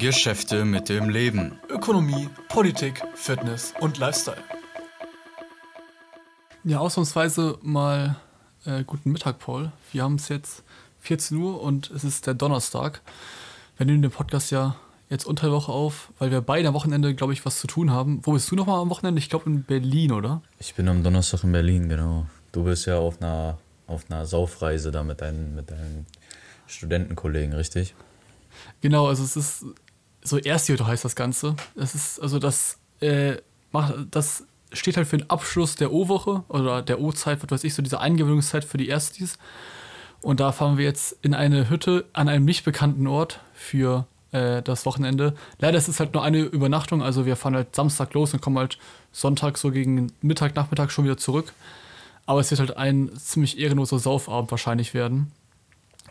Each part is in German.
Geschäfte mit dem Leben. Ökonomie, Politik, Fitness und Lifestyle. Ja, ausnahmsweise mal äh, guten Mittag, Paul. Wir haben es jetzt 14 Uhr und es ist der Donnerstag. Wir nehmen den Podcast ja jetzt unter der Woche auf, weil wir beide am Wochenende, glaube ich, was zu tun haben. Wo bist du nochmal am Wochenende? Ich glaube in Berlin, oder? Ich bin am Donnerstag in Berlin, genau. Du bist ja auf einer, auf einer Saufreise da mit deinen, mit deinen Studentenkollegen, richtig? Genau, also es ist so Erstjährige heißt das Ganze. Das ist, also das äh, macht, das steht halt für den Abschluss der O-Woche oder der O-Zeit, was weiß ich, so diese Eingewöhnungszeit für die Erstis. Und da fahren wir jetzt in eine Hütte an einem nicht bekannten Ort für äh, das Wochenende. Leider ist es halt nur eine Übernachtung, also wir fahren halt Samstag los und kommen halt Sonntag so gegen Mittag, Nachmittag schon wieder zurück. Aber es wird halt ein ziemlich ehrenloser Saufabend wahrscheinlich werden.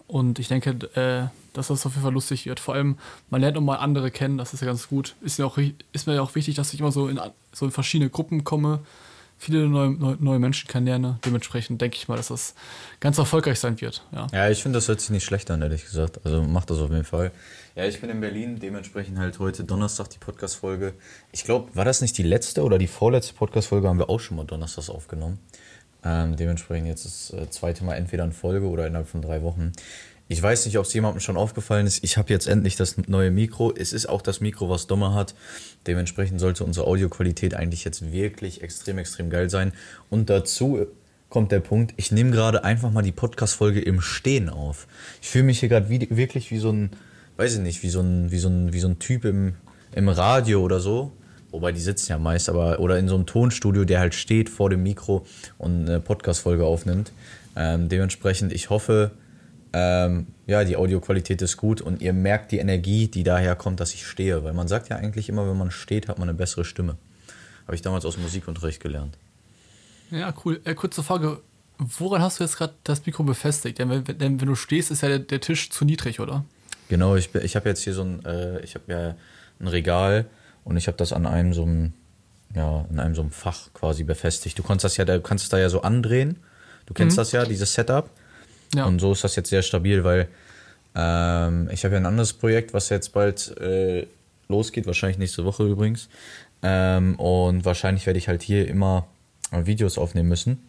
Und ich denke, äh, dass das auf jeden Fall lustig wird. Vor allem, man lernt auch mal andere kennen, das ist ja ganz gut. Ist mir auch, ist mir auch wichtig, dass ich immer so in, so in verschiedene Gruppen komme, viele neue, neue, neue Menschen kennenlerne. Dementsprechend denke ich mal, dass das ganz erfolgreich sein wird. Ja, ja ich finde, das hört sich nicht schlecht an, ehrlich gesagt. Also macht das auf jeden Fall. Ja, ich bin in Berlin, dementsprechend halt heute Donnerstag die Podcast-Folge. Ich glaube, war das nicht die letzte oder die vorletzte Podcast-Folge, haben wir auch schon mal donnerstags aufgenommen. Ähm, dementsprechend jetzt das äh, zweite Mal entweder in Folge oder innerhalb von drei Wochen. Ich weiß nicht, ob es jemandem schon aufgefallen ist. Ich habe jetzt endlich das neue Mikro. Es ist auch das Mikro, was Dommer hat. Dementsprechend sollte unsere Audioqualität eigentlich jetzt wirklich extrem, extrem geil sein. Und dazu kommt der Punkt, ich nehme gerade einfach mal die Podcast-Folge im Stehen auf. Ich fühle mich hier gerade wie, wirklich wie so ein, weiß ich nicht, wie so ein, wie so ein, wie so ein Typ im, im Radio oder so. Wobei die sitzen ja meist, aber oder in so einem Tonstudio, der halt steht vor dem Mikro und eine Podcast-Folge aufnimmt. Ähm, dementsprechend, ich hoffe, ähm, ja, die Audioqualität ist gut und ihr merkt die Energie, die daher kommt, dass ich stehe. Weil man sagt ja eigentlich immer, wenn man steht, hat man eine bessere Stimme. Habe ich damals aus Musikunterricht gelernt. Ja, cool. Äh, kurze Frage. Woran hast du jetzt gerade das Mikro befestigt? Denn wenn, denn wenn, du stehst, ist ja der, der, Tisch zu niedrig, oder? Genau, ich, ich habe jetzt hier so ein, äh, ich habe ja ein Regal und ich habe das an einem so einem, ja, in einem so einem Fach quasi befestigt. Du kannst das ja, du kannst es da ja so andrehen. Du kennst mhm. das ja, dieses Setup. Ja. Und so ist das jetzt sehr stabil, weil ähm, ich habe ja ein anderes Projekt, was jetzt bald äh, losgeht, wahrscheinlich nächste Woche übrigens. Ähm, und wahrscheinlich werde ich halt hier immer Videos aufnehmen müssen.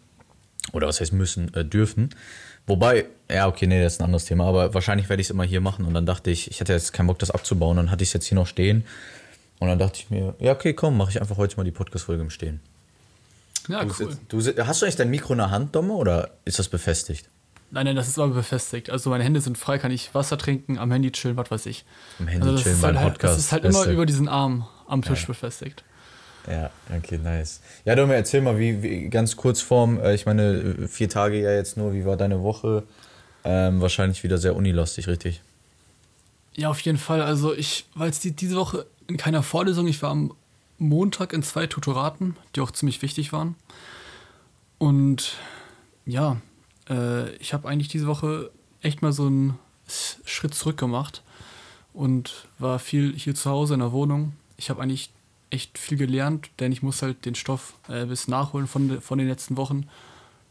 Oder was heißt müssen, äh, dürfen. Wobei, ja, okay, nee, das ist ein anderes Thema, aber wahrscheinlich werde ich es immer hier machen. Und dann dachte ich, ich hatte jetzt keinen Bock, das abzubauen. Dann hatte ich es jetzt hier noch stehen. Und dann dachte ich mir, ja, okay, komm, mache ich einfach heute mal die Podcast-Folge im Stehen. Ja, du cool. Sitzt, du, hast du eigentlich dein Mikro in der Hand, Domme, oder ist das befestigt? Nein, nein, das ist aber befestigt. Also meine Hände sind frei, kann ich Wasser trinken, am Handy chillen, was weiß ich. Am Handy also chillen, mein halt, Podcast. Das ist halt Beste. immer über diesen Arm am Tisch ja. befestigt. Ja, okay, nice. Ja, Domi, erzähl mal, wie, wie ganz kurz vorm, äh, ich meine, vier Tage ja jetzt nur, wie war deine Woche? Ähm, wahrscheinlich wieder sehr unilastig, richtig? Ja, auf jeden Fall. Also ich war jetzt die, diese Woche in keiner Vorlesung. Ich war am Montag in zwei Tutoraten, die auch ziemlich wichtig waren. Und ja, äh, ich habe eigentlich diese Woche echt mal so einen Schritt zurück gemacht und war viel hier zu Hause in der Wohnung. Ich habe eigentlich echt viel gelernt, denn ich muss halt den Stoff äh, bis nachholen von, von den letzten Wochen,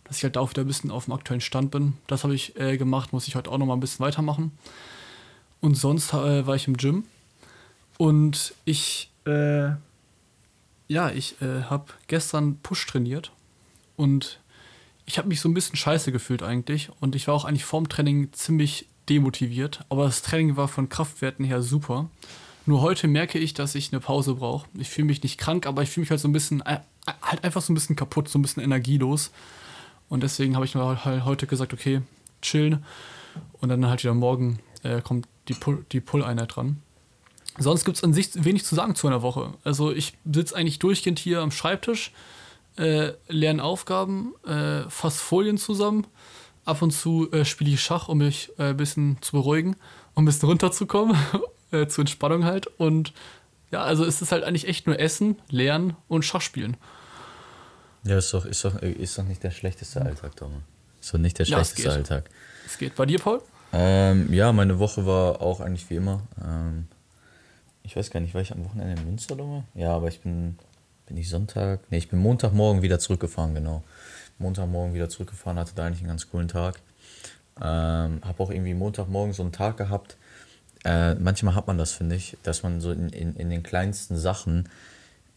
dass ich halt auch wieder ein bisschen auf dem aktuellen Stand bin. Das habe ich äh, gemacht, muss ich heute auch noch mal ein bisschen weitermachen. Und sonst äh, war ich im Gym und ich, äh, ja, ich äh, habe gestern Push trainiert und ich habe mich so ein bisschen scheiße gefühlt eigentlich und ich war auch eigentlich vorm Training ziemlich demotiviert, aber das Training war von Kraftwerten her super. Nur heute merke ich, dass ich eine Pause brauche. Ich fühle mich nicht krank, aber ich fühle mich halt so ein bisschen, äh, halt einfach so ein bisschen kaputt, so ein bisschen energielos. Und deswegen habe ich mir halt heute gesagt, okay, chillen. Und dann halt wieder morgen äh, kommt die, Pull, die Pull-Einheit dran. Sonst gibt es an sich wenig zu sagen zu einer Woche. Also ich sitze eigentlich durchgehend hier am Schreibtisch, äh, lernen Aufgaben, äh, fasse Folien zusammen. Ab und zu äh, spiele ich Schach, um mich äh, ein bisschen zu beruhigen, um ein bisschen runterzukommen, äh, zur Entspannung halt. Und ja, also es ist halt eigentlich echt nur Essen, Lernen und Schach spielen. Ja, ist doch, ist doch, ist doch nicht der schlechteste Alltag, Thomas. Ist doch nicht der schlechteste ja, es Alltag. Es geht. Bei dir, Paul? Ähm, ja, meine Woche war auch eigentlich wie immer. Ähm, ich weiß gar nicht, war ich am Wochenende in Münster? Ja, aber ich bin bin ich Sonntag? Ne, ich bin Montagmorgen wieder zurückgefahren, genau. Montagmorgen wieder zurückgefahren, hatte da eigentlich einen ganz coolen Tag. Ähm, habe auch irgendwie Montagmorgen so einen Tag gehabt. äh, manchmal hat man das, finde ich, dass man so in, in, in den kleinsten Sachen,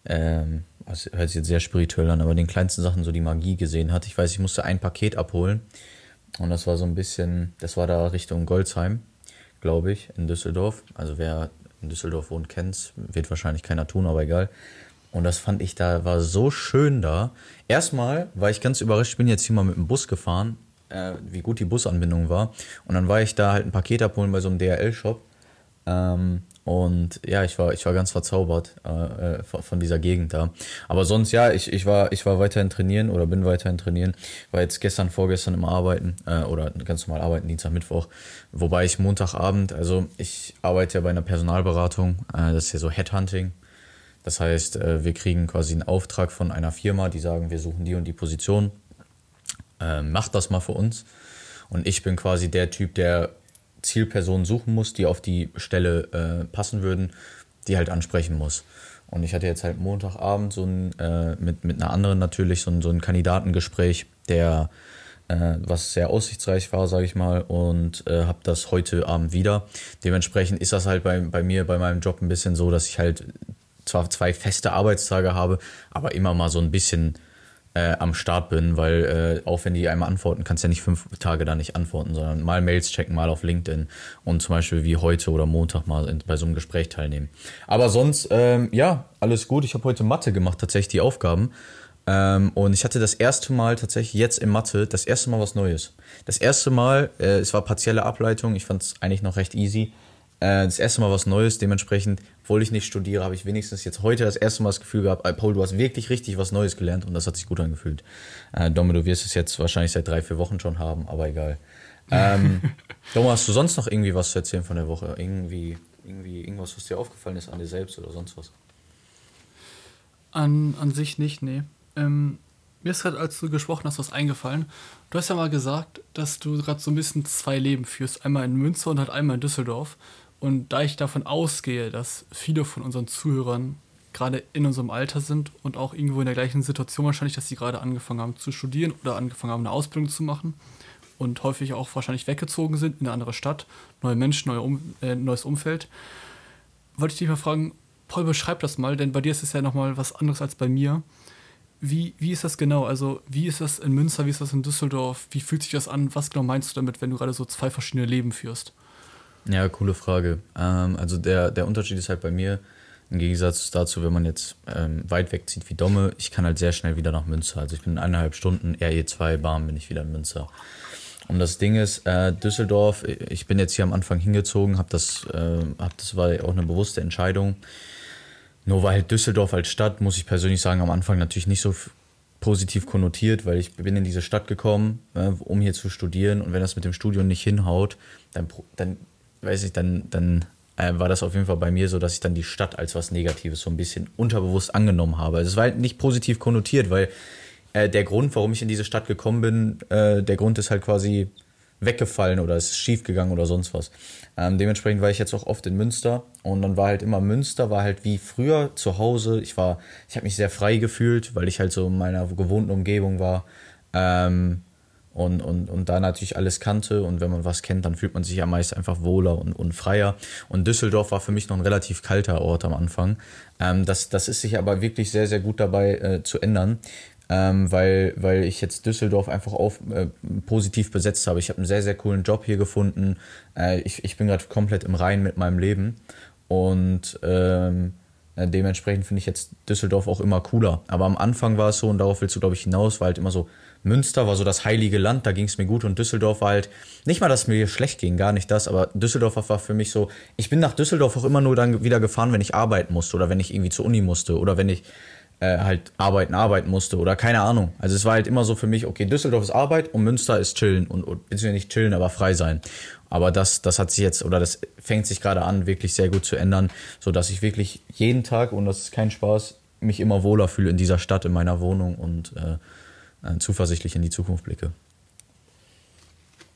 ähm, das hört sich jetzt sehr spirituell an, aber in den kleinsten Sachen so die Magie gesehen hat. Ich weiß, ich musste ein Paket abholen und das war so ein bisschen, das war da Richtung Goldsheim, glaube ich, in Düsseldorf. Also wer in Düsseldorf wohnt, kennt wird wahrscheinlich keiner tun, aber egal. Und das fand ich da, war so schön da. Erstmal war ich ganz überrascht, ich bin jetzt hier mal mit dem Bus gefahren, äh, wie gut die Busanbindung war. Und dann war ich da halt ein Paket abholen bei so einem DRL-Shop. Ähm, und ja, ich war, ich war ganz verzaubert äh, äh, von, von, dieser Gegend da. Aber sonst, ja, ich, ich, war, ich war weiterhin trainieren oder bin weiterhin trainieren. War jetzt gestern, vorgestern im Arbeiten äh, oder ganz normal arbeiten, Dienstag, Mittwoch. Wobei ich Montagabend, also ich arbeite ja bei einer Personalberatung, äh, das ist ja so Headhunting. Das heißt, äh, wir kriegen quasi einen Auftrag von einer Firma, die sagen, wir suchen die und die Position. Äh, macht das mal für uns. Und ich bin quasi der Typ, der Zielpersonen suchen muss, die auf die Stelle äh, passen würden, die halt ansprechen muss. Und ich hatte jetzt halt Montagabend so ein, äh, mit, mit einer anderen natürlich so ein, so ein Kandidatengespräch, der äh, was sehr aussichtsreich war, sage ich mal, und äh, habe das heute Abend wieder. Dementsprechend ist das halt bei, bei mir, bei meinem Job ein bisschen so, dass ich halt zwar zwei feste Arbeitstage habe, aber immer mal so ein bisschen äh, am Start bin, weil äh, auch wenn die einmal antworten, kannst du ja nicht fünf Tage da nicht antworten, sondern mal Mails checken, mal auf LinkedIn und zum Beispiel wie heute oder Montag mal in, bei so einem Gespräch teilnehmen. Aber sonst, ähm, ja, alles gut. Ich habe heute Mathe gemacht, tatsächlich die Aufgaben. Ähm, und ich hatte das erste Mal tatsächlich jetzt in Mathe, das erste Mal was Neues. Das erste Mal, äh, es war partielle Ableitung, ich fand es eigentlich noch recht easy. Äh, das erste Mal was Neues, dementsprechend, obwohl ich nicht studiere, habe ich wenigstens jetzt heute das erste Mal das Gefühl gehabt, Paul, du hast wirklich richtig was Neues gelernt und das hat sich gut angefühlt. Äh, Domme, du wirst es jetzt wahrscheinlich seit drei, vier Wochen schon haben, aber egal. Ähm, Domme, hast du sonst noch irgendwie was zu erzählen von der Woche? Irgendwie, irgendwie irgendwas, was dir aufgefallen ist an dir selbst oder sonst was? An, an sich nicht, nee. Ähm, mir ist gerade, als du gesprochen hast, was eingefallen. Du hast ja mal gesagt, dass du gerade so ein bisschen zwei Leben führst. Einmal in Münster und halt einmal in Düsseldorf. Und da ich davon ausgehe, dass viele von unseren Zuhörern gerade in unserem Alter sind und auch irgendwo in der gleichen Situation wahrscheinlich, dass sie gerade angefangen haben zu studieren oder angefangen haben, eine Ausbildung zu machen und häufig auch wahrscheinlich weggezogen sind in eine andere Stadt, neue Menschen, neue um, äh, neues Umfeld, wollte ich dich mal fragen, Paul, beschreib das mal, denn bei dir ist es ja nochmal was anderes als bei mir. Wie, wie ist das genau? Also, wie ist das in Münster, wie ist das in Düsseldorf? Wie fühlt sich das an? Was genau meinst du damit, wenn du gerade so zwei verschiedene Leben führst? Ja, coole Frage. Ähm, also der, der Unterschied ist halt bei mir, im Gegensatz dazu, wenn man jetzt ähm, weit wegzieht wie Domme, ich kann halt sehr schnell wieder nach Münster. Also ich bin in eineinhalb Stunden, RE2 Bahn, bin ich wieder in Münster. Und das Ding ist, äh, Düsseldorf, ich bin jetzt hier am Anfang hingezogen, hab das, äh, hab, das war auch eine bewusste Entscheidung. Nur weil Düsseldorf als Stadt, muss ich persönlich sagen, am Anfang natürlich nicht so positiv konnotiert, weil ich bin in diese Stadt gekommen, äh, um hier zu studieren. Und wenn das mit dem Studium nicht hinhaut, dann, dann weiß ich, dann, dann äh, war das auf jeden Fall bei mir so, dass ich dann die Stadt als was Negatives so ein bisschen unterbewusst angenommen habe. Also es war halt nicht positiv konnotiert, weil äh, der Grund, warum ich in diese Stadt gekommen bin, äh, der Grund ist halt quasi weggefallen oder es ist schief gegangen oder sonst was. Ähm, dementsprechend war ich jetzt auch oft in Münster und dann war halt immer Münster, war halt wie früher zu Hause. Ich war, ich habe mich sehr frei gefühlt, weil ich halt so in meiner gewohnten Umgebung war. Ähm, und, und, und da natürlich alles kannte und wenn man was kennt, dann fühlt man sich ja meist einfach wohler und, und freier. Und Düsseldorf war für mich noch ein relativ kalter Ort am Anfang. Ähm, das, das ist sich aber wirklich sehr, sehr gut dabei äh, zu ändern, ähm, weil, weil ich jetzt Düsseldorf einfach auf, äh, positiv besetzt habe. Ich habe einen sehr, sehr coolen Job hier gefunden. Äh, ich, ich bin gerade komplett im Reinen mit meinem Leben und ähm, äh, dementsprechend finde ich jetzt Düsseldorf auch immer cooler. Aber am Anfang war es so, und darauf willst du, glaube ich, hinaus, war halt immer so, Münster war so das heilige Land, da ging es mir gut und Düsseldorf war halt, nicht mal, dass es mir schlecht ging, gar nicht das, aber Düsseldorf war für mich so, ich bin nach Düsseldorf auch immer nur dann wieder gefahren, wenn ich arbeiten musste oder wenn ich irgendwie zur Uni musste oder wenn ich äh, halt arbeiten, arbeiten musste oder keine Ahnung. Also es war halt immer so für mich, okay, Düsseldorf ist Arbeit und Münster ist chillen und, und beziehungsweise nicht chillen, aber frei sein. Aber das, das hat sich jetzt oder das fängt sich gerade an, wirklich sehr gut zu ändern, sodass ich wirklich jeden Tag, und das ist kein Spaß, mich immer wohler fühle in dieser Stadt, in meiner Wohnung und äh, äh, zuversichtlich in die Zukunft blicke.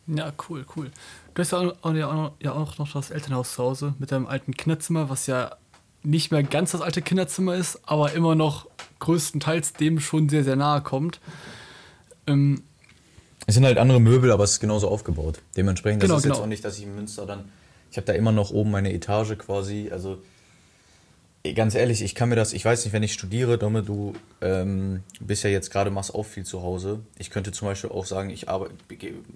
Ja, cool, cool. Du hast ja auch, ja auch noch das Elternhaus zu Hause mit deinem alten Kinderzimmer, was ja nicht mehr ganz das alte Kinderzimmer ist, aber immer noch größtenteils dem schon sehr, sehr nahe kommt. Ähm, es sind halt andere Möbel, aber es ist genauso aufgebaut. Dementsprechend, genau, das ist genau. jetzt auch nicht, dass ich in Münster dann ich habe da immer noch oben meine Etage quasi. Also ganz ehrlich, ich kann mir das, ich weiß nicht, wenn ich studiere, Domme, du ähm, bist ja jetzt gerade, machst auch viel zu Hause. Ich könnte zum Beispiel auch sagen, ich arbeite,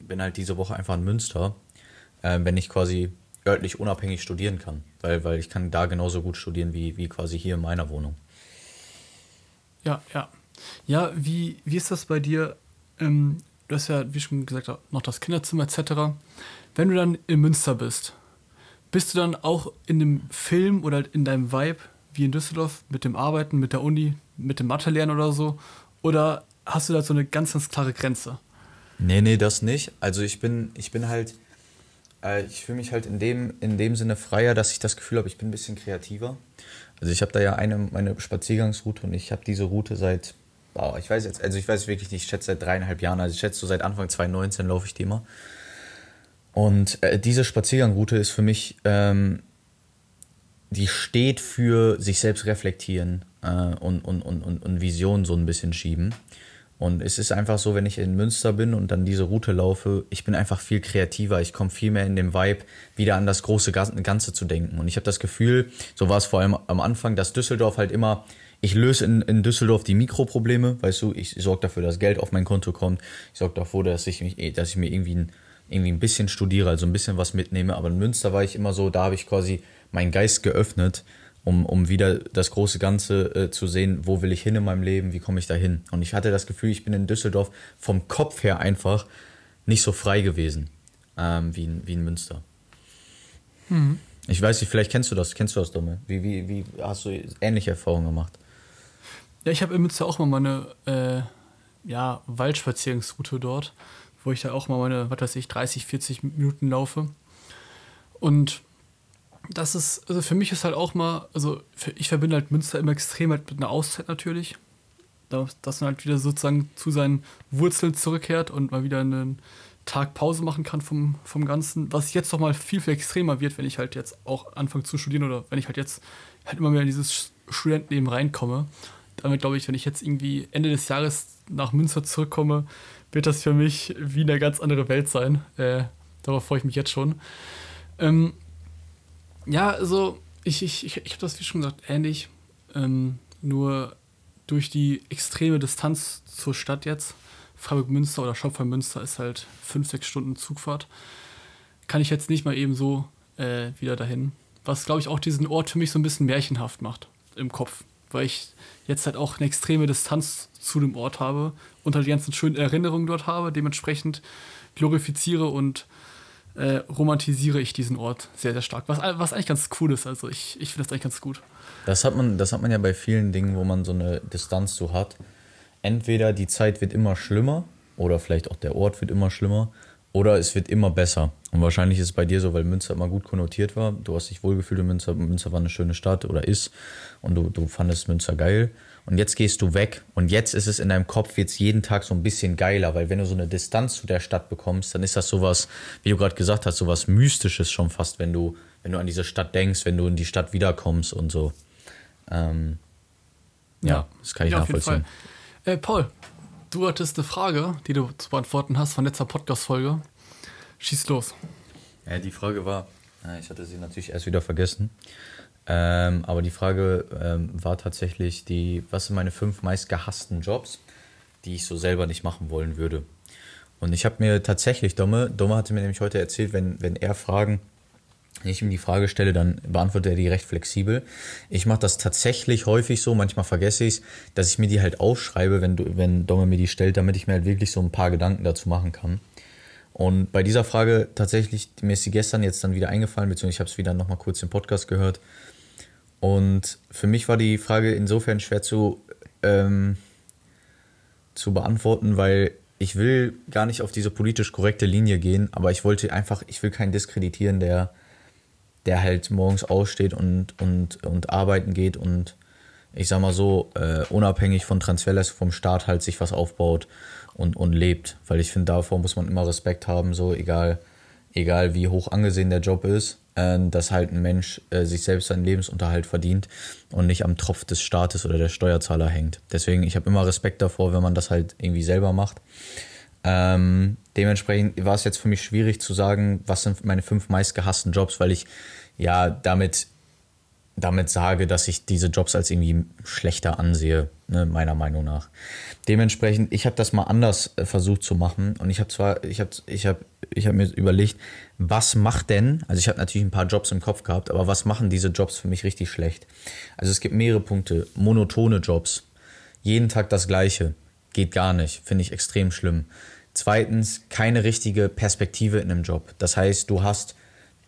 bin halt diese Woche einfach in Münster, äh, wenn ich quasi örtlich unabhängig studieren kann. Weil, weil ich kann da genauso gut studieren wie, wie quasi hier in meiner Wohnung. Ja, ja. Ja, wie, wie ist das bei dir? Ähm, du hast ja, wie schon gesagt, noch das Kinderzimmer etc. Wenn du dann in Münster bist, bist du dann auch in dem Film oder in deinem Vibe wie in Düsseldorf mit dem Arbeiten, mit der Uni, mit dem Mathe lernen oder so? Oder hast du da so eine ganz, ganz klare Grenze? Nee, nee, das nicht. Also ich bin, ich bin halt, äh, ich fühle mich halt in dem, in dem Sinne freier, dass ich das Gefühl habe, ich bin ein bisschen kreativer. Also ich habe da ja eine, meine Spaziergangsroute und ich habe diese Route seit, oh, ich weiß jetzt, also ich weiß wirklich nicht, ich schätze seit dreieinhalb Jahren, also ich schätze so seit Anfang 2019 laufe ich die immer. Und äh, diese Spaziergangroute ist für mich ähm, die steht für sich selbst reflektieren äh, und, und, und, und, und Visionen so ein bisschen schieben. Und es ist einfach so, wenn ich in Münster bin und dann diese Route laufe, ich bin einfach viel kreativer. Ich komme viel mehr in den Vibe, wieder an das große Ganze zu denken. Und ich habe das Gefühl, so war es vor allem am Anfang, dass Düsseldorf halt immer, ich löse in, in Düsseldorf die Mikroprobleme, weißt du, ich sorge dafür, dass Geld auf mein Konto kommt. Ich sorge dafür, dass ich, mich, dass ich mir irgendwie ein, irgendwie ein bisschen studiere, also ein bisschen was mitnehme. Aber in Münster war ich immer so, da habe ich quasi meinen Geist geöffnet, um, um wieder das große Ganze äh, zu sehen, wo will ich hin in meinem Leben, wie komme ich da hin. Und ich hatte das Gefühl, ich bin in Düsseldorf vom Kopf her einfach nicht so frei gewesen ähm, wie, in, wie in Münster. Mhm. Ich weiß nicht, vielleicht kennst du das, kennst du das, Dumme? Wie, wie, wie hast du ähnliche Erfahrungen gemacht? Ja, ich habe in Münster auch mal meine äh, ja, Waldspazierungsroute dort, wo ich da auch mal meine, was weiß ich, 30, 40 Minuten laufe. Und das ist, also für mich ist halt auch mal, also ich verbinde halt Münster immer extrem halt mit einer Auszeit natürlich. Dass man halt wieder sozusagen zu seinen Wurzeln zurückkehrt und mal wieder einen Tag Pause machen kann vom, vom Ganzen. Was jetzt doch mal viel, viel extremer wird, wenn ich halt jetzt auch anfange zu studieren oder wenn ich halt jetzt halt immer mehr in dieses Studentenleben reinkomme. Damit glaube ich, wenn ich jetzt irgendwie Ende des Jahres nach Münster zurückkomme, wird das für mich wie eine ganz andere Welt sein. Äh, darauf freue ich mich jetzt schon. Ähm, ja, also ich, ich, ich, ich habe das wie schon gesagt ähnlich. Ähm, nur durch die extreme Distanz zur Stadt jetzt, Freiburg-Münster oder Schopfer-Münster ist halt fünf, sechs Stunden Zugfahrt, kann ich jetzt nicht mal eben so äh, wieder dahin. Was, glaube ich, auch diesen Ort für mich so ein bisschen märchenhaft macht im Kopf. Weil ich jetzt halt auch eine extreme Distanz zu dem Ort habe und halt die ganzen schönen Erinnerungen dort habe, dementsprechend glorifiziere und äh, romantisiere ich diesen Ort sehr, sehr stark. Was, was eigentlich ganz cool ist. Also ich, ich finde das eigentlich ganz gut. Das hat, man, das hat man ja bei vielen Dingen, wo man so eine Distanz zu hat. Entweder die Zeit wird immer schlimmer oder vielleicht auch der Ort wird immer schlimmer oder es wird immer besser. Und wahrscheinlich ist es bei dir so, weil Münster immer gut konnotiert war. Du hast dich wohlgefühlt in Münster. Münster war eine schöne Stadt oder ist und du, du fandest Münster geil. Und jetzt gehst du weg und jetzt ist es in deinem Kopf jetzt jeden Tag so ein bisschen geiler, weil wenn du so eine Distanz zu der Stadt bekommst, dann ist das sowas, wie du gerade gesagt hast, sowas Mystisches schon fast, wenn du, wenn du an diese Stadt denkst, wenn du in die Stadt wiederkommst und so. Ähm, ja, ja, das kann ich ja, nachvollziehen. Äh, Paul, du hattest eine Frage, die du zu beantworten hast von letzter Podcast-Folge. Schieß los. Ja, die Frage war, ich hatte sie natürlich erst wieder vergessen. Ähm, aber die Frage ähm, war tatsächlich die, was sind meine fünf meist gehassten Jobs, die ich so selber nicht machen wollen würde. Und ich habe mir tatsächlich, Domme, Domme hatte mir nämlich heute erzählt, wenn, wenn er Fragen, wenn ich ihm die Frage stelle, dann beantwortet er die recht flexibel. Ich mache das tatsächlich häufig so, manchmal vergesse ich es, dass ich mir die halt aufschreibe, wenn, du, wenn Domme mir die stellt, damit ich mir halt wirklich so ein paar Gedanken dazu machen kann. Und bei dieser Frage tatsächlich, mir ist sie gestern jetzt dann wieder eingefallen, beziehungsweise ich habe es wieder nochmal kurz im Podcast gehört. Und für mich war die Frage insofern schwer zu, ähm, zu beantworten, weil ich will gar nicht auf diese politisch korrekte Linie gehen, aber ich wollte einfach, ich will keinen diskreditieren, der, der halt morgens aussteht und, und, und arbeiten geht und ich sag mal so, äh, unabhängig von Transferleistung vom Staat halt sich was aufbaut und, und lebt. Weil ich finde, davor muss man immer Respekt haben, so egal, egal wie hoch angesehen der Job ist. Äh, dass halt ein Mensch äh, sich selbst seinen Lebensunterhalt verdient und nicht am Tropf des Staates oder der Steuerzahler hängt. Deswegen, ich habe immer Respekt davor, wenn man das halt irgendwie selber macht. Ähm, dementsprechend war es jetzt für mich schwierig zu sagen, was sind meine fünf meistgehassten Jobs, weil ich ja damit, damit sage, dass ich diese Jobs als irgendwie schlechter ansehe, ne, meiner Meinung nach. Dementsprechend, ich habe das mal anders äh, versucht zu machen und ich habe zwar, ich habe ich hab, ich hab mir überlegt, was macht denn, also ich habe natürlich ein paar Jobs im Kopf gehabt, aber was machen diese Jobs für mich richtig schlecht? Also es gibt mehrere Punkte. Monotone Jobs. Jeden Tag das Gleiche. Geht gar nicht. Finde ich extrem schlimm. Zweitens, keine richtige Perspektive in einem Job. Das heißt, du hast,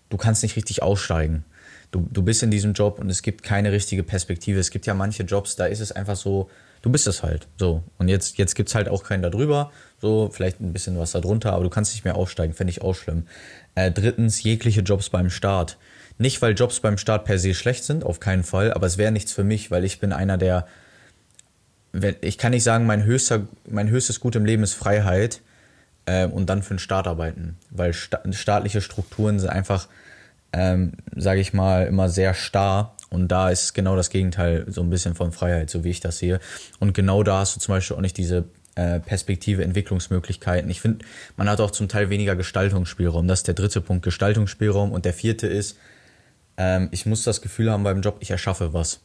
du kannst nicht richtig aussteigen. Du, du bist in diesem Job und es gibt keine richtige Perspektive. Es gibt ja manche Jobs, da ist es einfach so, du bist es halt. So. Und jetzt, jetzt gibt es halt auch keinen da drüber. So, vielleicht ein bisschen was da drunter, aber du kannst nicht mehr aussteigen. Fände ich auch schlimm. Äh, drittens, jegliche Jobs beim Start. Nicht, weil Jobs beim Start per se schlecht sind, auf keinen Fall, aber es wäre nichts für mich, weil ich bin einer der, ich kann nicht sagen, mein, höchster, mein höchstes Gut im Leben ist Freiheit äh, und dann für den Staat arbeiten, weil sta staatliche Strukturen sind einfach, ähm, sage ich mal, immer sehr starr und da ist genau das Gegenteil so ein bisschen von Freiheit, so wie ich das sehe. Und genau da hast du zum Beispiel auch nicht diese äh, Perspektive, Entwicklungsmöglichkeiten. Ich finde, man hat auch zum Teil weniger Gestaltungsspielraum. Das ist der dritte Punkt, Gestaltungsspielraum. Und der vierte ist, ähm, ich muss das Gefühl haben beim Job, ich erschaffe was.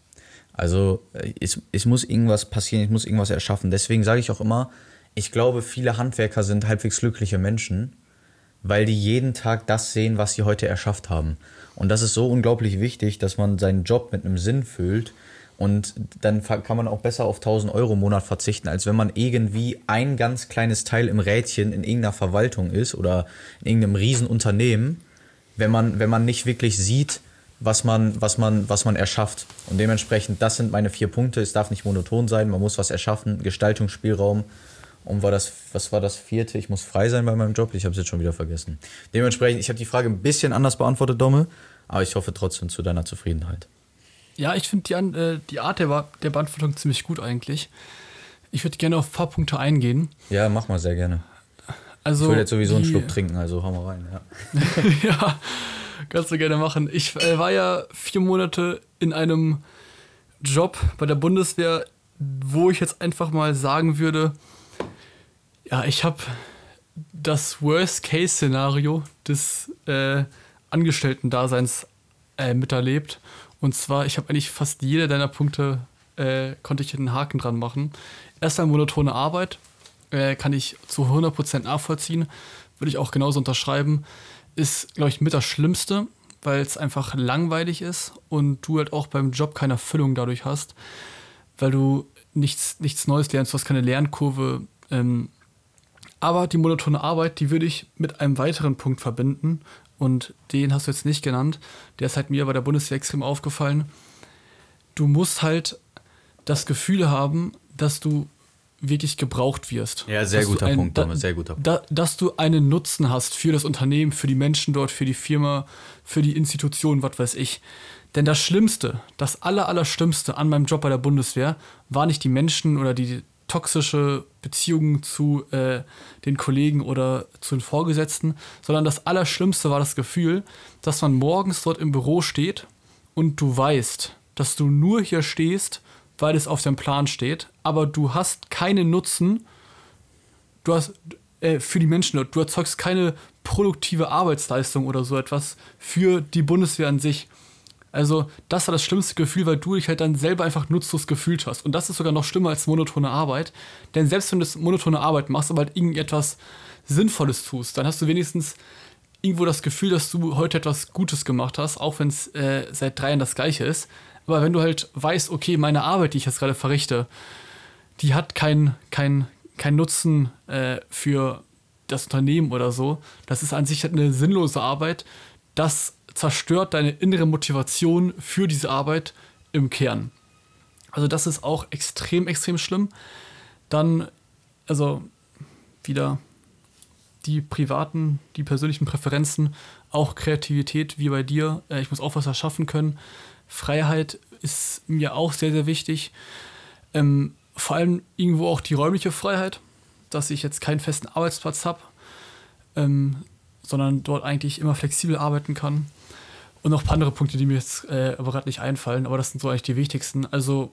Also äh, es, es muss irgendwas passieren, ich muss irgendwas erschaffen. Deswegen sage ich auch immer, ich glaube, viele Handwerker sind halbwegs glückliche Menschen, weil die jeden Tag das sehen, was sie heute erschafft haben. Und das ist so unglaublich wichtig, dass man seinen Job mit einem Sinn füllt. Und dann kann man auch besser auf 1000 Euro im Monat verzichten, als wenn man irgendwie ein ganz kleines Teil im Rädchen in irgendeiner Verwaltung ist oder in irgendeinem Riesenunternehmen, wenn man, wenn man nicht wirklich sieht, was man, was man, was man erschafft. Und dementsprechend, das sind meine vier Punkte. Es darf nicht monoton sein, man muss was erschaffen, Gestaltungsspielraum. Und war das, was war das vierte? Ich muss frei sein bei meinem Job. Ich habe es jetzt schon wieder vergessen. Dementsprechend, ich habe die Frage ein bisschen anders beantwortet, Domme, aber ich hoffe trotzdem zu deiner Zufriedenheit. Ja, ich finde die, äh, die Art der, der Beantwortung ziemlich gut eigentlich. Ich würde gerne auf ein paar Punkte eingehen. Ja, mach mal sehr gerne. Also ich will jetzt sowieso die, einen Schluck trinken, also hau mal rein. Ja, ja kannst du gerne machen. Ich äh, war ja vier Monate in einem Job bei der Bundeswehr, wo ich jetzt einfach mal sagen würde, ja, ich habe das Worst-Case-Szenario des äh, Angestellten-Daseins äh, miterlebt. Und zwar, ich habe eigentlich fast jede deiner Punkte, äh, konnte ich einen Haken dran machen. Erstmal monotone Arbeit, äh, kann ich zu 100% nachvollziehen, würde ich auch genauso unterschreiben. Ist, glaube ich, mit das Schlimmste, weil es einfach langweilig ist und du halt auch beim Job keine Erfüllung dadurch hast, weil du nichts, nichts Neues lernst, du hast keine Lernkurve. Ähm, aber die monotone Arbeit, die würde ich mit einem weiteren Punkt verbinden und den hast du jetzt nicht genannt. Der ist halt mir bei der Bundeswehr extrem aufgefallen. Du musst halt das Gefühl haben, dass du wirklich gebraucht wirst. Ja, sehr guter ein, Punkt, da, sehr guter Punkt. Da, dass du einen Nutzen hast für das Unternehmen, für die Menschen dort, für die Firma, für die Institution, was weiß ich. Denn das Schlimmste, das Aller, Allerschlimmste an meinem Job bei der Bundeswehr war nicht die Menschen oder die toxische Beziehung zu äh, den Kollegen oder zu den Vorgesetzten, sondern das Allerschlimmste war das Gefühl, dass man morgens dort im Büro steht und du weißt, dass du nur hier stehst, weil es auf dem Plan steht, aber du hast keinen Nutzen, du hast äh, für die Menschen dort, du erzeugst keine produktive Arbeitsleistung oder so etwas für die Bundeswehr an sich. Also, das war das schlimmste Gefühl, weil du dich halt dann selber einfach nutzlos gefühlt hast. Und das ist sogar noch schlimmer als monotone Arbeit. Denn selbst wenn du monotone Arbeit machst, aber halt irgendetwas Sinnvolles tust, dann hast du wenigstens irgendwo das Gefühl, dass du heute etwas Gutes gemacht hast, auch wenn es äh, seit drei Jahren das gleiche ist. Aber wenn du halt weißt, okay, meine Arbeit, die ich jetzt gerade verrichte, die hat keinen kein, kein Nutzen äh, für das Unternehmen oder so, das ist an sich halt eine sinnlose Arbeit, das zerstört deine innere Motivation für diese Arbeit im Kern. Also das ist auch extrem, extrem schlimm. Dann, also wieder die privaten, die persönlichen Präferenzen, auch Kreativität wie bei dir. Äh, ich muss auch was erschaffen können. Freiheit ist mir auch sehr, sehr wichtig. Ähm, vor allem irgendwo auch die räumliche Freiheit, dass ich jetzt keinen festen Arbeitsplatz habe, ähm, sondern dort eigentlich immer flexibel arbeiten kann. Und noch ein paar andere Punkte, die mir jetzt äh, aber gerade nicht einfallen, aber das sind so eigentlich die wichtigsten. Also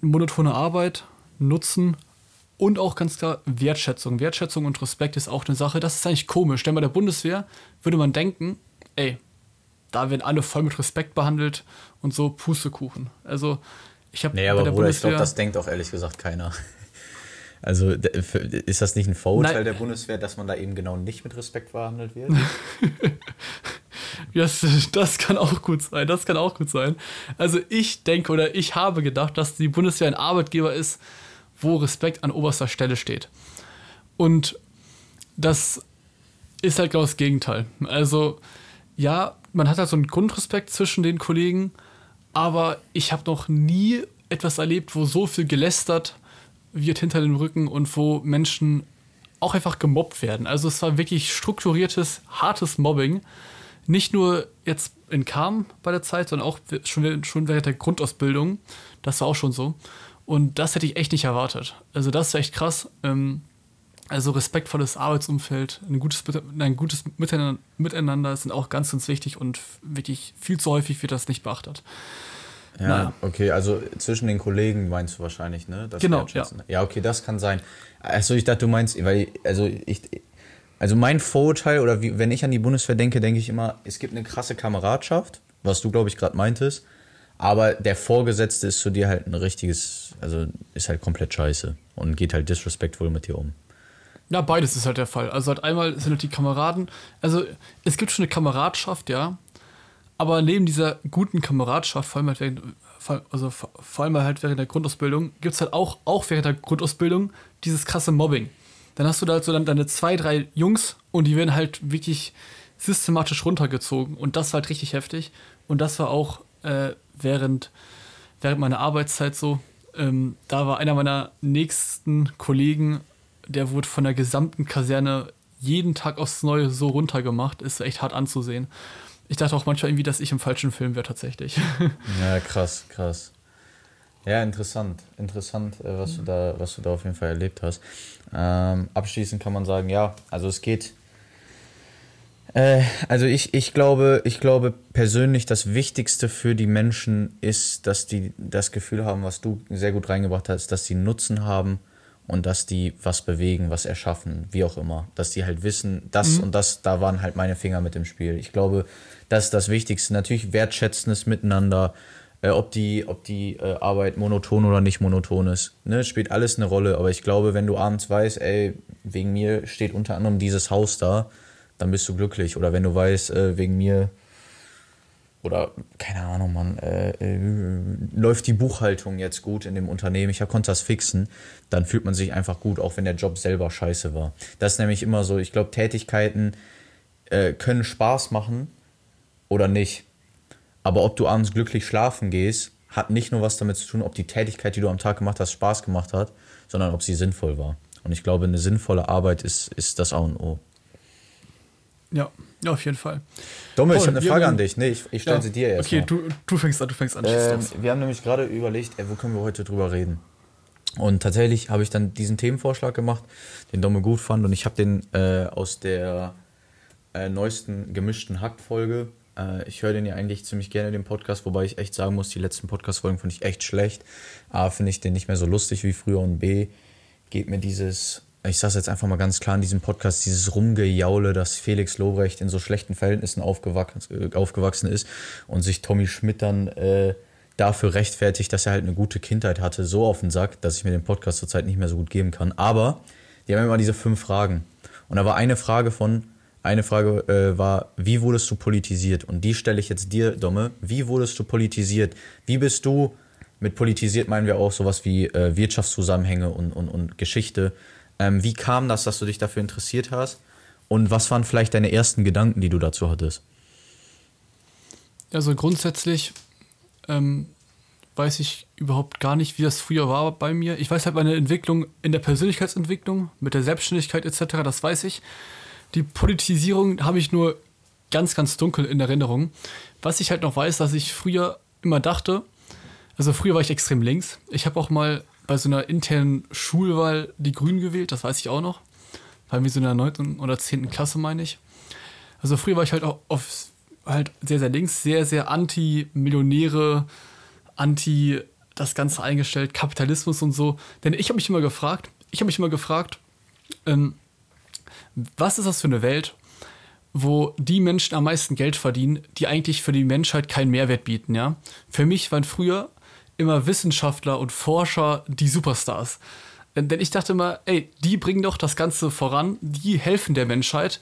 monotone Arbeit, Nutzen Und auch ganz klar Wertschätzung. Wertschätzung und Respekt ist auch eine Sache. Das ist eigentlich komisch, denn bei der Bundeswehr würde man denken, ey, da werden alle voll mit Respekt behandelt und so Pustekuchen. Also ich habe nee, aber Bruder, Bundeswehr, ich glaube, das denkt auch ehrlich gesagt keiner. Also ist das nicht ein Vorurteil Nein. der Bundeswehr, dass man da eben genau nicht mit Respekt behandelt wird? das, das kann auch gut sein. Das kann auch gut sein. Also ich denke oder ich habe gedacht, dass die Bundeswehr ein Arbeitgeber ist, wo Respekt an oberster Stelle steht. Und das ist halt genau das Gegenteil. Also ja, man hat halt so einen Grundrespekt zwischen den Kollegen, aber ich habe noch nie etwas erlebt, wo so viel gelästert wird hinter dem Rücken und wo Menschen auch einfach gemobbt werden. Also es war wirklich strukturiertes, hartes Mobbing. Nicht nur jetzt in Kam bei der Zeit, sondern auch schon, schon während der Grundausbildung. Das war auch schon so. Und das hätte ich echt nicht erwartet. Also das ist echt krass. Ähm, also respektvolles Arbeitsumfeld, ein gutes, ein gutes Miteinander sind auch ganz, ganz wichtig und wirklich viel zu häufig wird das nicht beachtet. Ja, naja. okay, also zwischen den Kollegen meinst du wahrscheinlich, ne? Das genau, ja. Ja, okay, das kann sein. Also ich dachte, du meinst, weil, also ich, also mein Vorurteil oder wie, wenn ich an die Bundeswehr denke, denke ich immer, es gibt eine krasse Kameradschaft, was du, glaube ich, gerade meintest, aber der Vorgesetzte ist zu dir halt ein richtiges, also ist halt komplett scheiße und geht halt disrespectful mit dir um. Ja, beides ist halt der Fall. Also halt einmal sind halt die Kameraden, also es gibt schon eine Kameradschaft, ja, aber neben dieser guten Kameradschaft, vor allem halt während, also vor allem halt während der Grundausbildung, gibt es halt auch, auch während der Grundausbildung dieses krasse Mobbing. Dann hast du da halt so dann deine zwei, drei Jungs und die werden halt wirklich systematisch runtergezogen und das war halt richtig heftig. Und das war auch äh, während, während meiner Arbeitszeit so. Ähm, da war einer meiner nächsten Kollegen, der wurde von der gesamten Kaserne jeden Tag aufs Neue so runtergemacht, ist echt hart anzusehen. Ich dachte auch manchmal irgendwie, dass ich im falschen Film wäre tatsächlich. Ja, krass, krass. Ja, interessant. Interessant, äh, was du da, was du da auf jeden Fall erlebt hast. Ähm, abschließend kann man sagen, ja, also es geht. Äh, also ich, ich glaube, ich glaube persönlich, das Wichtigste für die Menschen ist, dass die das Gefühl haben, was du sehr gut reingebracht hast, dass sie Nutzen haben und dass die was bewegen, was erschaffen, wie auch immer. Dass die halt wissen, das mhm. und das, da waren halt meine Finger mit im Spiel. Ich glaube, das ist das Wichtigste. Natürlich wertschätzendes Miteinander, äh, ob die, ob die äh, Arbeit monoton oder nicht monoton ist. Ne, spielt alles eine Rolle. Aber ich glaube, wenn du abends weißt, ey, wegen mir steht unter anderem dieses Haus da, dann bist du glücklich. Oder wenn du weißt, äh, wegen mir oder keine Ahnung, man, äh, äh, läuft die Buchhaltung jetzt gut in dem Unternehmen, ich konnte das fixen, dann fühlt man sich einfach gut, auch wenn der Job selber scheiße war. Das ist nämlich immer so, ich glaube, Tätigkeiten äh, können Spaß machen oder nicht. Aber ob du abends glücklich schlafen gehst, hat nicht nur was damit zu tun, ob die Tätigkeit, die du am Tag gemacht hast, Spaß gemacht hat, sondern ob sie sinnvoll war. Und ich glaube, eine sinnvolle Arbeit ist, ist das A und O. Ja, ja, auf jeden Fall. Dommel, ich habe eine Frage an dich. Nee, ich, ich stelle ja, sie dir erst. Okay, du, du fängst an, du fängst an. Ähm, wir haben nämlich gerade überlegt, ey, wo können wir heute drüber reden? Und tatsächlich habe ich dann diesen Themenvorschlag gemacht, den Domme gut fand. Und ich habe den äh, aus der äh, neuesten gemischten Hack-Folge. Äh, ich höre den ja eigentlich ziemlich gerne, den Podcast, wobei ich echt sagen muss, die letzten Podcast-Folgen fand ich echt schlecht. A, finde ich den nicht mehr so lustig wie früher und B, geht mir dieses ich sage jetzt einfach mal ganz klar in diesem Podcast, dieses Rumgejaule, dass Felix Lobrecht in so schlechten Verhältnissen aufgewachsen, äh, aufgewachsen ist und sich Tommy Schmidt dann äh, dafür rechtfertigt, dass er halt eine gute Kindheit hatte, so auf den Sack, dass ich mir den Podcast zurzeit nicht mehr so gut geben kann. Aber die haben immer diese fünf Fragen. Und da war eine Frage von, eine Frage äh, war, wie wurdest du politisiert? Und die stelle ich jetzt dir, Domme. Wie wurdest du politisiert? Wie bist du, mit politisiert meinen wir auch sowas wie äh, Wirtschaftszusammenhänge und, und, und Geschichte. Ähm, wie kam das, dass du dich dafür interessiert hast? Und was waren vielleicht deine ersten Gedanken, die du dazu hattest? Also grundsätzlich ähm, weiß ich überhaupt gar nicht, wie das früher war bei mir. Ich weiß halt meine Entwicklung in der Persönlichkeitsentwicklung, mit der Selbstständigkeit etc., das weiß ich. Die Politisierung habe ich nur ganz, ganz dunkel in Erinnerung. Was ich halt noch weiß, dass ich früher immer dachte, also früher war ich extrem links. Ich habe auch mal bei so einer internen Schulwahl die Grünen gewählt, das weiß ich auch noch. Bei mir so in der 9. oder 10. Klasse, meine ich. Also früher war ich halt auch auf, halt sehr, sehr links, sehr, sehr anti-Millionäre, anti das Ganze eingestellt, Kapitalismus und so. Denn ich habe mich immer gefragt, ich habe mich immer gefragt, ähm, was ist das für eine Welt, wo die Menschen am meisten Geld verdienen, die eigentlich für die Menschheit keinen Mehrwert bieten, ja? Für mich waren früher immer Wissenschaftler und Forscher die Superstars. Denn ich dachte immer, ey, die bringen doch das Ganze voran, die helfen der Menschheit.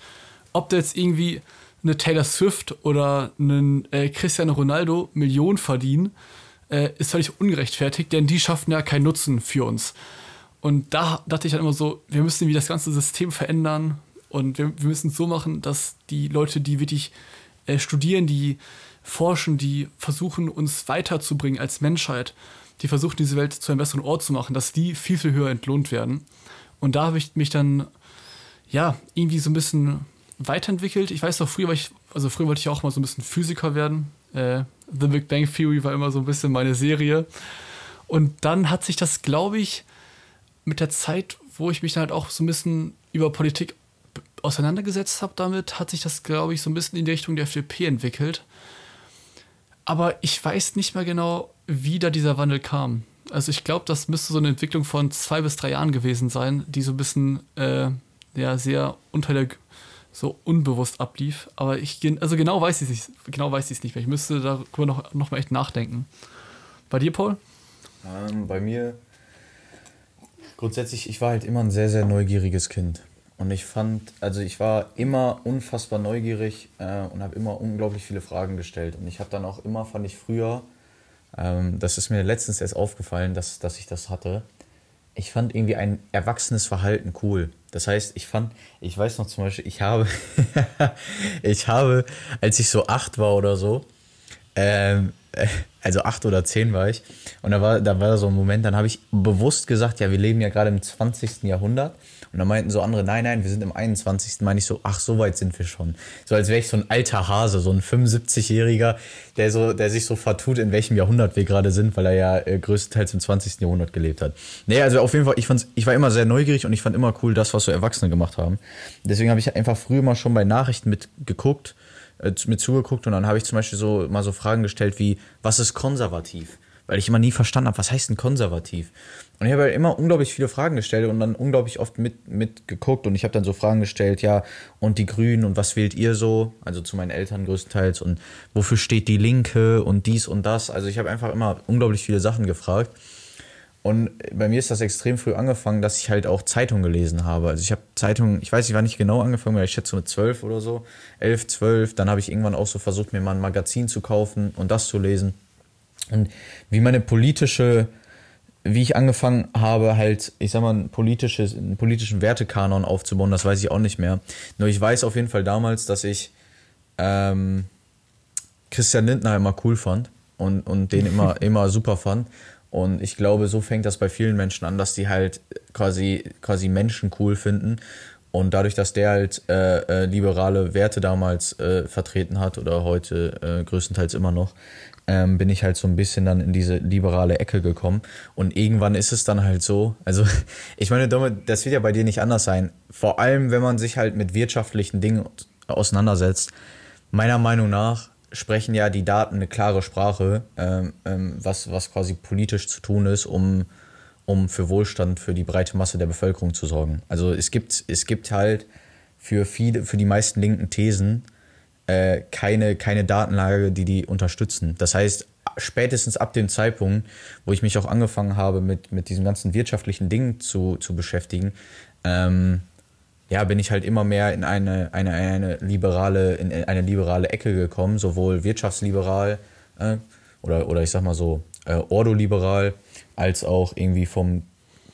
Ob da jetzt irgendwie eine Taylor Swift oder einen äh, Cristiano Ronaldo Millionen verdienen, äh, ist völlig ungerechtfertigt, denn die schaffen ja keinen Nutzen für uns. Und da dachte ich dann immer so, wir müssen irgendwie das ganze System verändern und wir, wir müssen es so machen, dass die Leute, die wirklich äh, studieren, die forschen, die versuchen, uns weiterzubringen als Menschheit, die versuchen, diese Welt zu einem besseren Ort zu machen, dass die viel, viel höher entlohnt werden. Und da habe ich mich dann, ja, irgendwie so ein bisschen weiterentwickelt. Ich weiß noch, früher war ich, also früher wollte ich auch mal so ein bisschen Physiker werden. Äh, The Big Bang Theory war immer so ein bisschen meine Serie. Und dann hat sich das, glaube ich, mit der Zeit, wo ich mich dann halt auch so ein bisschen über Politik auseinandergesetzt habe damit, hat sich das, glaube ich, so ein bisschen in die Richtung der FDP entwickelt. Aber ich weiß nicht mehr genau, wie da dieser Wandel kam. Also ich glaube, das müsste so eine Entwicklung von zwei bis drei Jahren gewesen sein, die so ein bisschen äh, ja, sehr unter der so unbewusst ablief. Aber ich also genau weiß ich es nicht, genau nicht mehr. Ich müsste darüber noch, noch mal echt nachdenken. Bei dir, Paul? Ähm, bei mir grundsätzlich, ich war halt immer ein sehr, sehr neugieriges Kind. Und ich fand, also ich war immer unfassbar neugierig äh, und habe immer unglaublich viele Fragen gestellt. Und ich habe dann auch immer, fand ich früher, ähm, das ist mir letztens erst aufgefallen, dass, dass ich das hatte, ich fand irgendwie ein erwachsenes Verhalten cool. Das heißt, ich fand, ich weiß noch zum Beispiel, ich habe, ich habe, als ich so acht war oder so, ähm, also acht oder zehn war ich, und da war, da war so ein Moment, dann habe ich bewusst gesagt, ja, wir leben ja gerade im 20. Jahrhundert. Und dann meinten so andere, nein, nein, wir sind im 21. Meine ich so, ach, so weit sind wir schon. So als wäre ich so ein alter Hase, so ein 75-Jähriger, der, so, der sich so vertut, in welchem Jahrhundert wir gerade sind, weil er ja äh, größtenteils im 20. Jahrhundert gelebt hat. Nee, also auf jeden Fall, ich, fand's, ich war immer sehr neugierig und ich fand immer cool, das, was so Erwachsene gemacht haben. Deswegen habe ich einfach früher mal schon bei Nachrichten mitgeguckt, äh, mit zugeguckt und dann habe ich zum Beispiel so mal so Fragen gestellt wie, was ist konservativ? Weil ich immer nie verstanden habe, was heißt denn konservativ? Und ich habe halt immer unglaublich viele Fragen gestellt und dann unglaublich oft mit, mitgeguckt und ich habe dann so Fragen gestellt, ja, und die Grünen und was wählt ihr so? Also zu meinen Eltern größtenteils und wofür steht die Linke und dies und das? Also ich habe einfach immer unglaublich viele Sachen gefragt. Und bei mir ist das extrem früh angefangen, dass ich halt auch Zeitungen gelesen habe. Also ich habe Zeitungen, ich weiß, ich war nicht genau angefangen, weil ich schätze mit zwölf oder so, elf, zwölf. Dann habe ich irgendwann auch so versucht, mir mal ein Magazin zu kaufen und das zu lesen. Und wie meine politische wie ich angefangen habe, halt, ich sag mal, ein politisches, einen politischen Wertekanon aufzubauen, das weiß ich auch nicht mehr. Nur ich weiß auf jeden Fall damals, dass ich ähm, Christian Lindner immer cool fand und, und den immer, immer super fand. Und ich glaube, so fängt das bei vielen Menschen an, dass die halt quasi, quasi Menschen cool finden. Und dadurch, dass der halt äh, äh, liberale Werte damals äh, vertreten hat oder heute äh, größtenteils immer noch, ähm, bin ich halt so ein bisschen dann in diese liberale Ecke gekommen. Und irgendwann ist es dann halt so, also ich meine, das wird ja bei dir nicht anders sein. Vor allem, wenn man sich halt mit wirtschaftlichen Dingen auseinandersetzt. Meiner Meinung nach sprechen ja die Daten eine klare Sprache, ähm, ähm, was, was quasi politisch zu tun ist, um, um für Wohlstand für die breite Masse der Bevölkerung zu sorgen. Also es gibt, es gibt halt für viele, für die meisten linken Thesen äh, keine, keine Datenlage, die die unterstützen. Das heißt, spätestens ab dem Zeitpunkt, wo ich mich auch angefangen habe, mit, mit diesen ganzen wirtschaftlichen Dingen zu, zu beschäftigen, ähm, ja, bin ich halt immer mehr in eine, eine, eine, liberale, in eine liberale Ecke gekommen, sowohl wirtschaftsliberal äh, oder, oder ich sag mal so äh, ordoliberal, als auch irgendwie vom,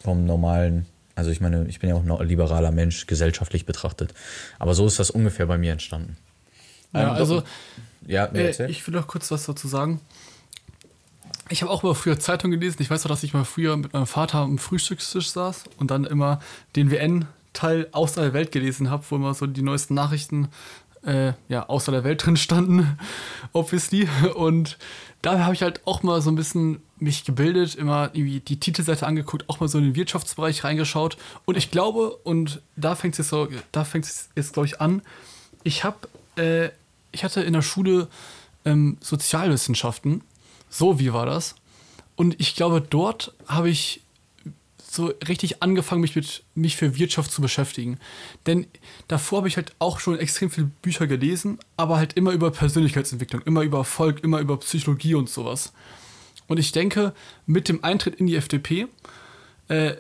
vom normalen, also ich meine, ich bin ja auch ein liberaler Mensch, gesellschaftlich betrachtet. Aber so ist das ungefähr bei mir entstanden. Ja, ähm, also, ja, äh, ich will noch kurz was dazu sagen. Ich habe auch mal früher Zeitung gelesen. Ich weiß noch, dass ich mal früher mit meinem Vater am Frühstückstisch saß und dann immer den WN-Teil außer der Welt gelesen habe, wo immer so die neuesten Nachrichten äh, ja, außer der Welt drin standen, obviously. Und da habe ich halt auch mal so ein bisschen mich gebildet, immer irgendwie die Titelseite angeguckt, auch mal so in den Wirtschaftsbereich reingeschaut. Und ich glaube, und da fängt es jetzt, so, jetzt glaube ich, an, ich habe äh, ich hatte in der Schule ähm, Sozialwissenschaften. So wie war das? Und ich glaube, dort habe ich so richtig angefangen, mich mit mich für Wirtschaft zu beschäftigen. Denn davor habe ich halt auch schon extrem viele Bücher gelesen, aber halt immer über Persönlichkeitsentwicklung, immer über Erfolg, immer über Psychologie und sowas. Und ich denke, mit dem Eintritt in die FDP äh,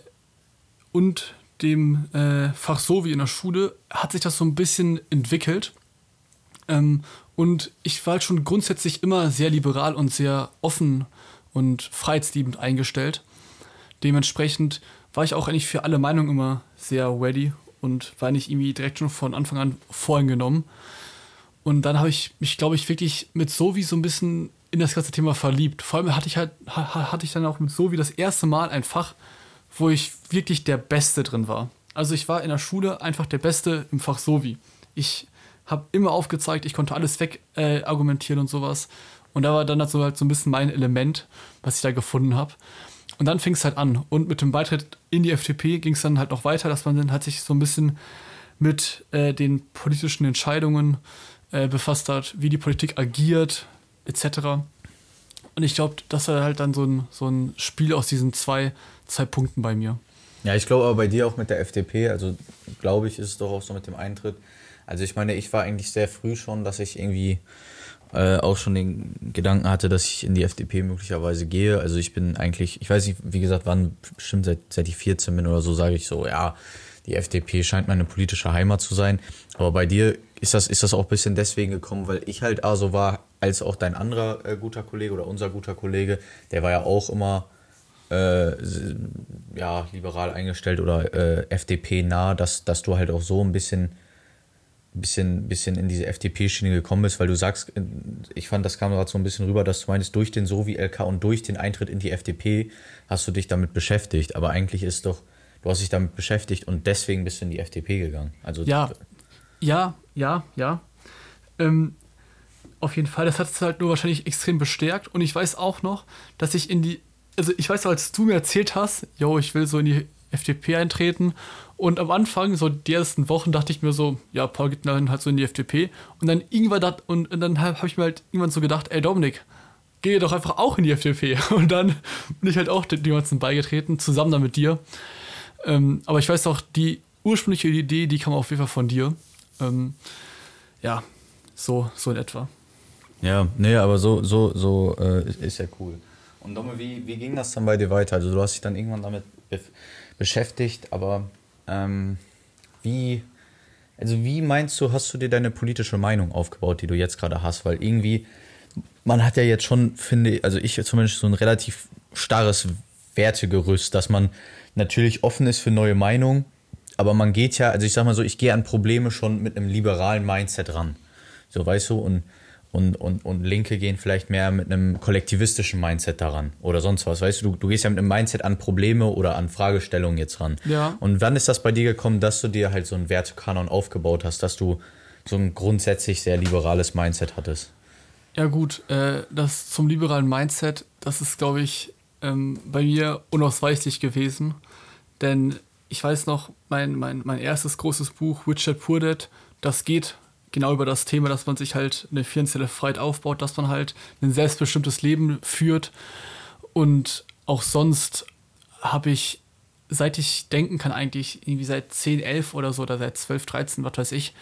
und dem äh, Fach so wie in der Schule hat sich das so ein bisschen entwickelt. Ähm, und ich war halt schon grundsätzlich immer sehr liberal und sehr offen und freiheitsliebend eingestellt. Dementsprechend war ich auch eigentlich für alle Meinungen immer sehr ready und war nicht irgendwie direkt schon von Anfang an voreingenommen. Und dann habe ich mich, glaube ich, wirklich mit Sovi so ein bisschen in das ganze Thema verliebt. Vor allem hatte ich halt, hatte ich dann auch mit Sovi das erste Mal ein Fach, wo ich wirklich der Beste drin war. Also ich war in der Schule einfach der Beste im Fach Sovi. Ich habe immer aufgezeigt, ich konnte alles weg äh, und sowas. Und da war dann halt so, halt so ein bisschen mein Element, was ich da gefunden habe. Und dann fing es halt an. Und mit dem Beitritt in die FDP ging es dann halt noch weiter, dass man dann halt sich so ein bisschen mit äh, den politischen Entscheidungen äh, befasst hat, wie die Politik agiert, etc. Und ich glaube, das war halt dann so ein, so ein Spiel aus diesen zwei, zwei Punkten bei mir. Ja, ich glaube aber bei dir auch mit der FDP, also glaube ich, ist es doch auch so mit dem Eintritt. Also ich meine, ich war eigentlich sehr früh schon, dass ich irgendwie äh, auch schon den Gedanken hatte, dass ich in die FDP möglicherweise gehe. Also ich bin eigentlich, ich weiß nicht, wie gesagt, wann, bestimmt seit, seit ich 14 bin oder so, sage ich so, ja, die FDP scheint meine politische Heimat zu sein. Aber bei dir ist das, ist das auch ein bisschen deswegen gekommen, weil ich halt also war, als auch dein anderer äh, guter Kollege oder unser guter Kollege, der war ja auch immer äh, ja, liberal eingestellt oder äh, FDP nah, dass, dass du halt auch so ein bisschen bisschen, bisschen in diese FDP-Schiene gekommen bist, weil du sagst, ich fand, das kam gerade so ein bisschen rüber, dass du meinst, durch den Sovi-LK und durch den Eintritt in die FDP hast du dich damit beschäftigt. Aber eigentlich ist doch, du hast dich damit beschäftigt und deswegen bist du in die FDP gegangen. Also ja, ja, ja, ja. Ähm, auf jeden Fall, das hat es halt nur wahrscheinlich extrem bestärkt. Und ich weiß auch noch, dass ich in die, also ich weiß, als du mir erzählt hast, yo, ich will so in die FDP eintreten und am Anfang, so die ersten Wochen, dachte ich mir so, ja, Paul geht dann halt so in die FDP. Und dann irgendwann dat, und, und dann habe ich mir halt irgendwann so gedacht, ey Dominik, geh doch einfach auch in die FDP. Und dann bin ich halt auch dem Ganzen beigetreten, zusammen dann mit dir. Ähm, aber ich weiß auch, die ursprüngliche Idee, die kam auf jeden Fall von dir. Ähm, ja, so, so in etwa. Ja, nee, aber so, so, so äh, ist ja cool. Und Domme, wie, wie ging das dann bei dir weiter? Also du hast dich dann irgendwann damit beschäftigt, aber ähm, wie, also wie meinst du, hast du dir deine politische Meinung aufgebaut, die du jetzt gerade hast? Weil irgendwie, man hat ja jetzt schon, finde ich, also ich zumindest so ein relativ starres Wertegerüst, dass man natürlich offen ist für neue Meinungen, aber man geht ja, also ich sag mal so, ich gehe an Probleme schon mit einem liberalen Mindset ran. So, weißt du, und und, und, und Linke gehen vielleicht mehr mit einem kollektivistischen Mindset daran oder sonst was. Weißt du, du, du gehst ja mit einem Mindset an Probleme oder an Fragestellungen jetzt ran. Ja. Und wann ist das bei dir gekommen, dass du dir halt so einen Wertekanon aufgebaut hast, dass du so ein grundsätzlich sehr liberales Mindset hattest? Ja, gut, äh, das zum liberalen Mindset, das ist, glaube ich, ähm, bei mir unausweichlich gewesen. Denn ich weiß noch, mein, mein, mein erstes großes Buch, Richard Dad, das geht genau über das Thema, dass man sich halt eine finanzielle Freiheit aufbaut, dass man halt ein selbstbestimmtes Leben führt. Und auch sonst habe ich, seit ich denken kann, eigentlich irgendwie seit 10, 11 oder so oder seit 12, 13, was weiß ich,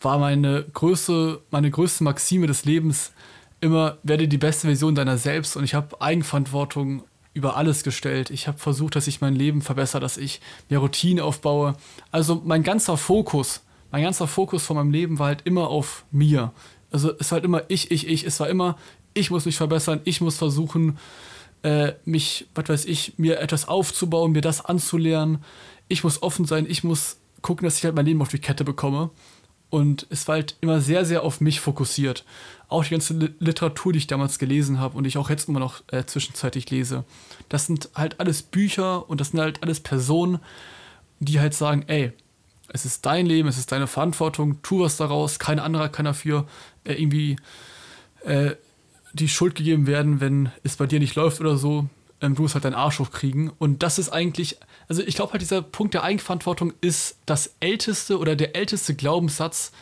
war meine größte, meine größte Maxime des Lebens immer, werde die beste Version deiner selbst und ich habe Eigenverantwortung über alles gestellt. Ich habe versucht, dass ich mein Leben verbessere, dass ich mehr Routine aufbaue. Also mein ganzer Fokus mein ganzer Fokus von meinem Leben war halt immer auf mir. Also es war halt immer ich, ich, ich. Es war immer, ich muss mich verbessern, ich muss versuchen, äh, mich, was weiß ich, mir etwas aufzubauen, mir das anzulernen. Ich muss offen sein, ich muss gucken, dass ich halt mein Leben auf die Kette bekomme. Und es war halt immer sehr, sehr auf mich fokussiert. Auch die ganze Literatur, die ich damals gelesen habe und ich auch jetzt immer noch äh, zwischenzeitlich lese. Das sind halt alles Bücher und das sind halt alles Personen, die halt sagen, ey, es ist dein Leben, es ist deine Verantwortung, tu was daraus, kein anderer kann dafür äh, irgendwie äh, die Schuld gegeben werden, wenn es bei dir nicht läuft oder so. Ähm, du musst halt deinen Arsch hochkriegen. Und das ist eigentlich, also ich glaube halt, dieser Punkt der Eigenverantwortung ist das älteste oder der älteste Glaubenssatz,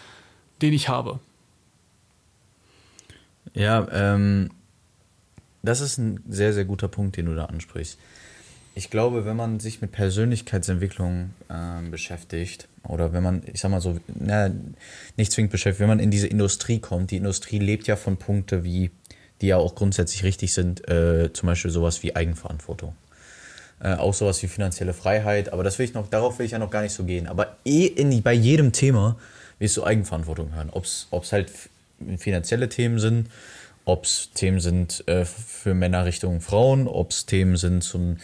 den ich habe. Ja, ähm, das ist ein sehr, sehr guter Punkt, den du da ansprichst Ich glaube, wenn man sich mit Persönlichkeitsentwicklung äh, beschäftigt oder wenn man, ich sag mal so, na, nicht zwingend beschäftigt, wenn man in diese Industrie kommt, die Industrie lebt ja von Punkten wie, die ja auch grundsätzlich richtig sind, äh, zum Beispiel sowas wie Eigenverantwortung. Äh, auch sowas wie finanzielle Freiheit, aber das will ich noch, darauf will ich ja noch gar nicht so gehen. Aber eh in, bei jedem Thema wirst du Eigenverantwortung hören. Ob es halt finanzielle Themen sind, ob es Themen sind äh, für Männer Richtung Frauen, ob es Themen sind zum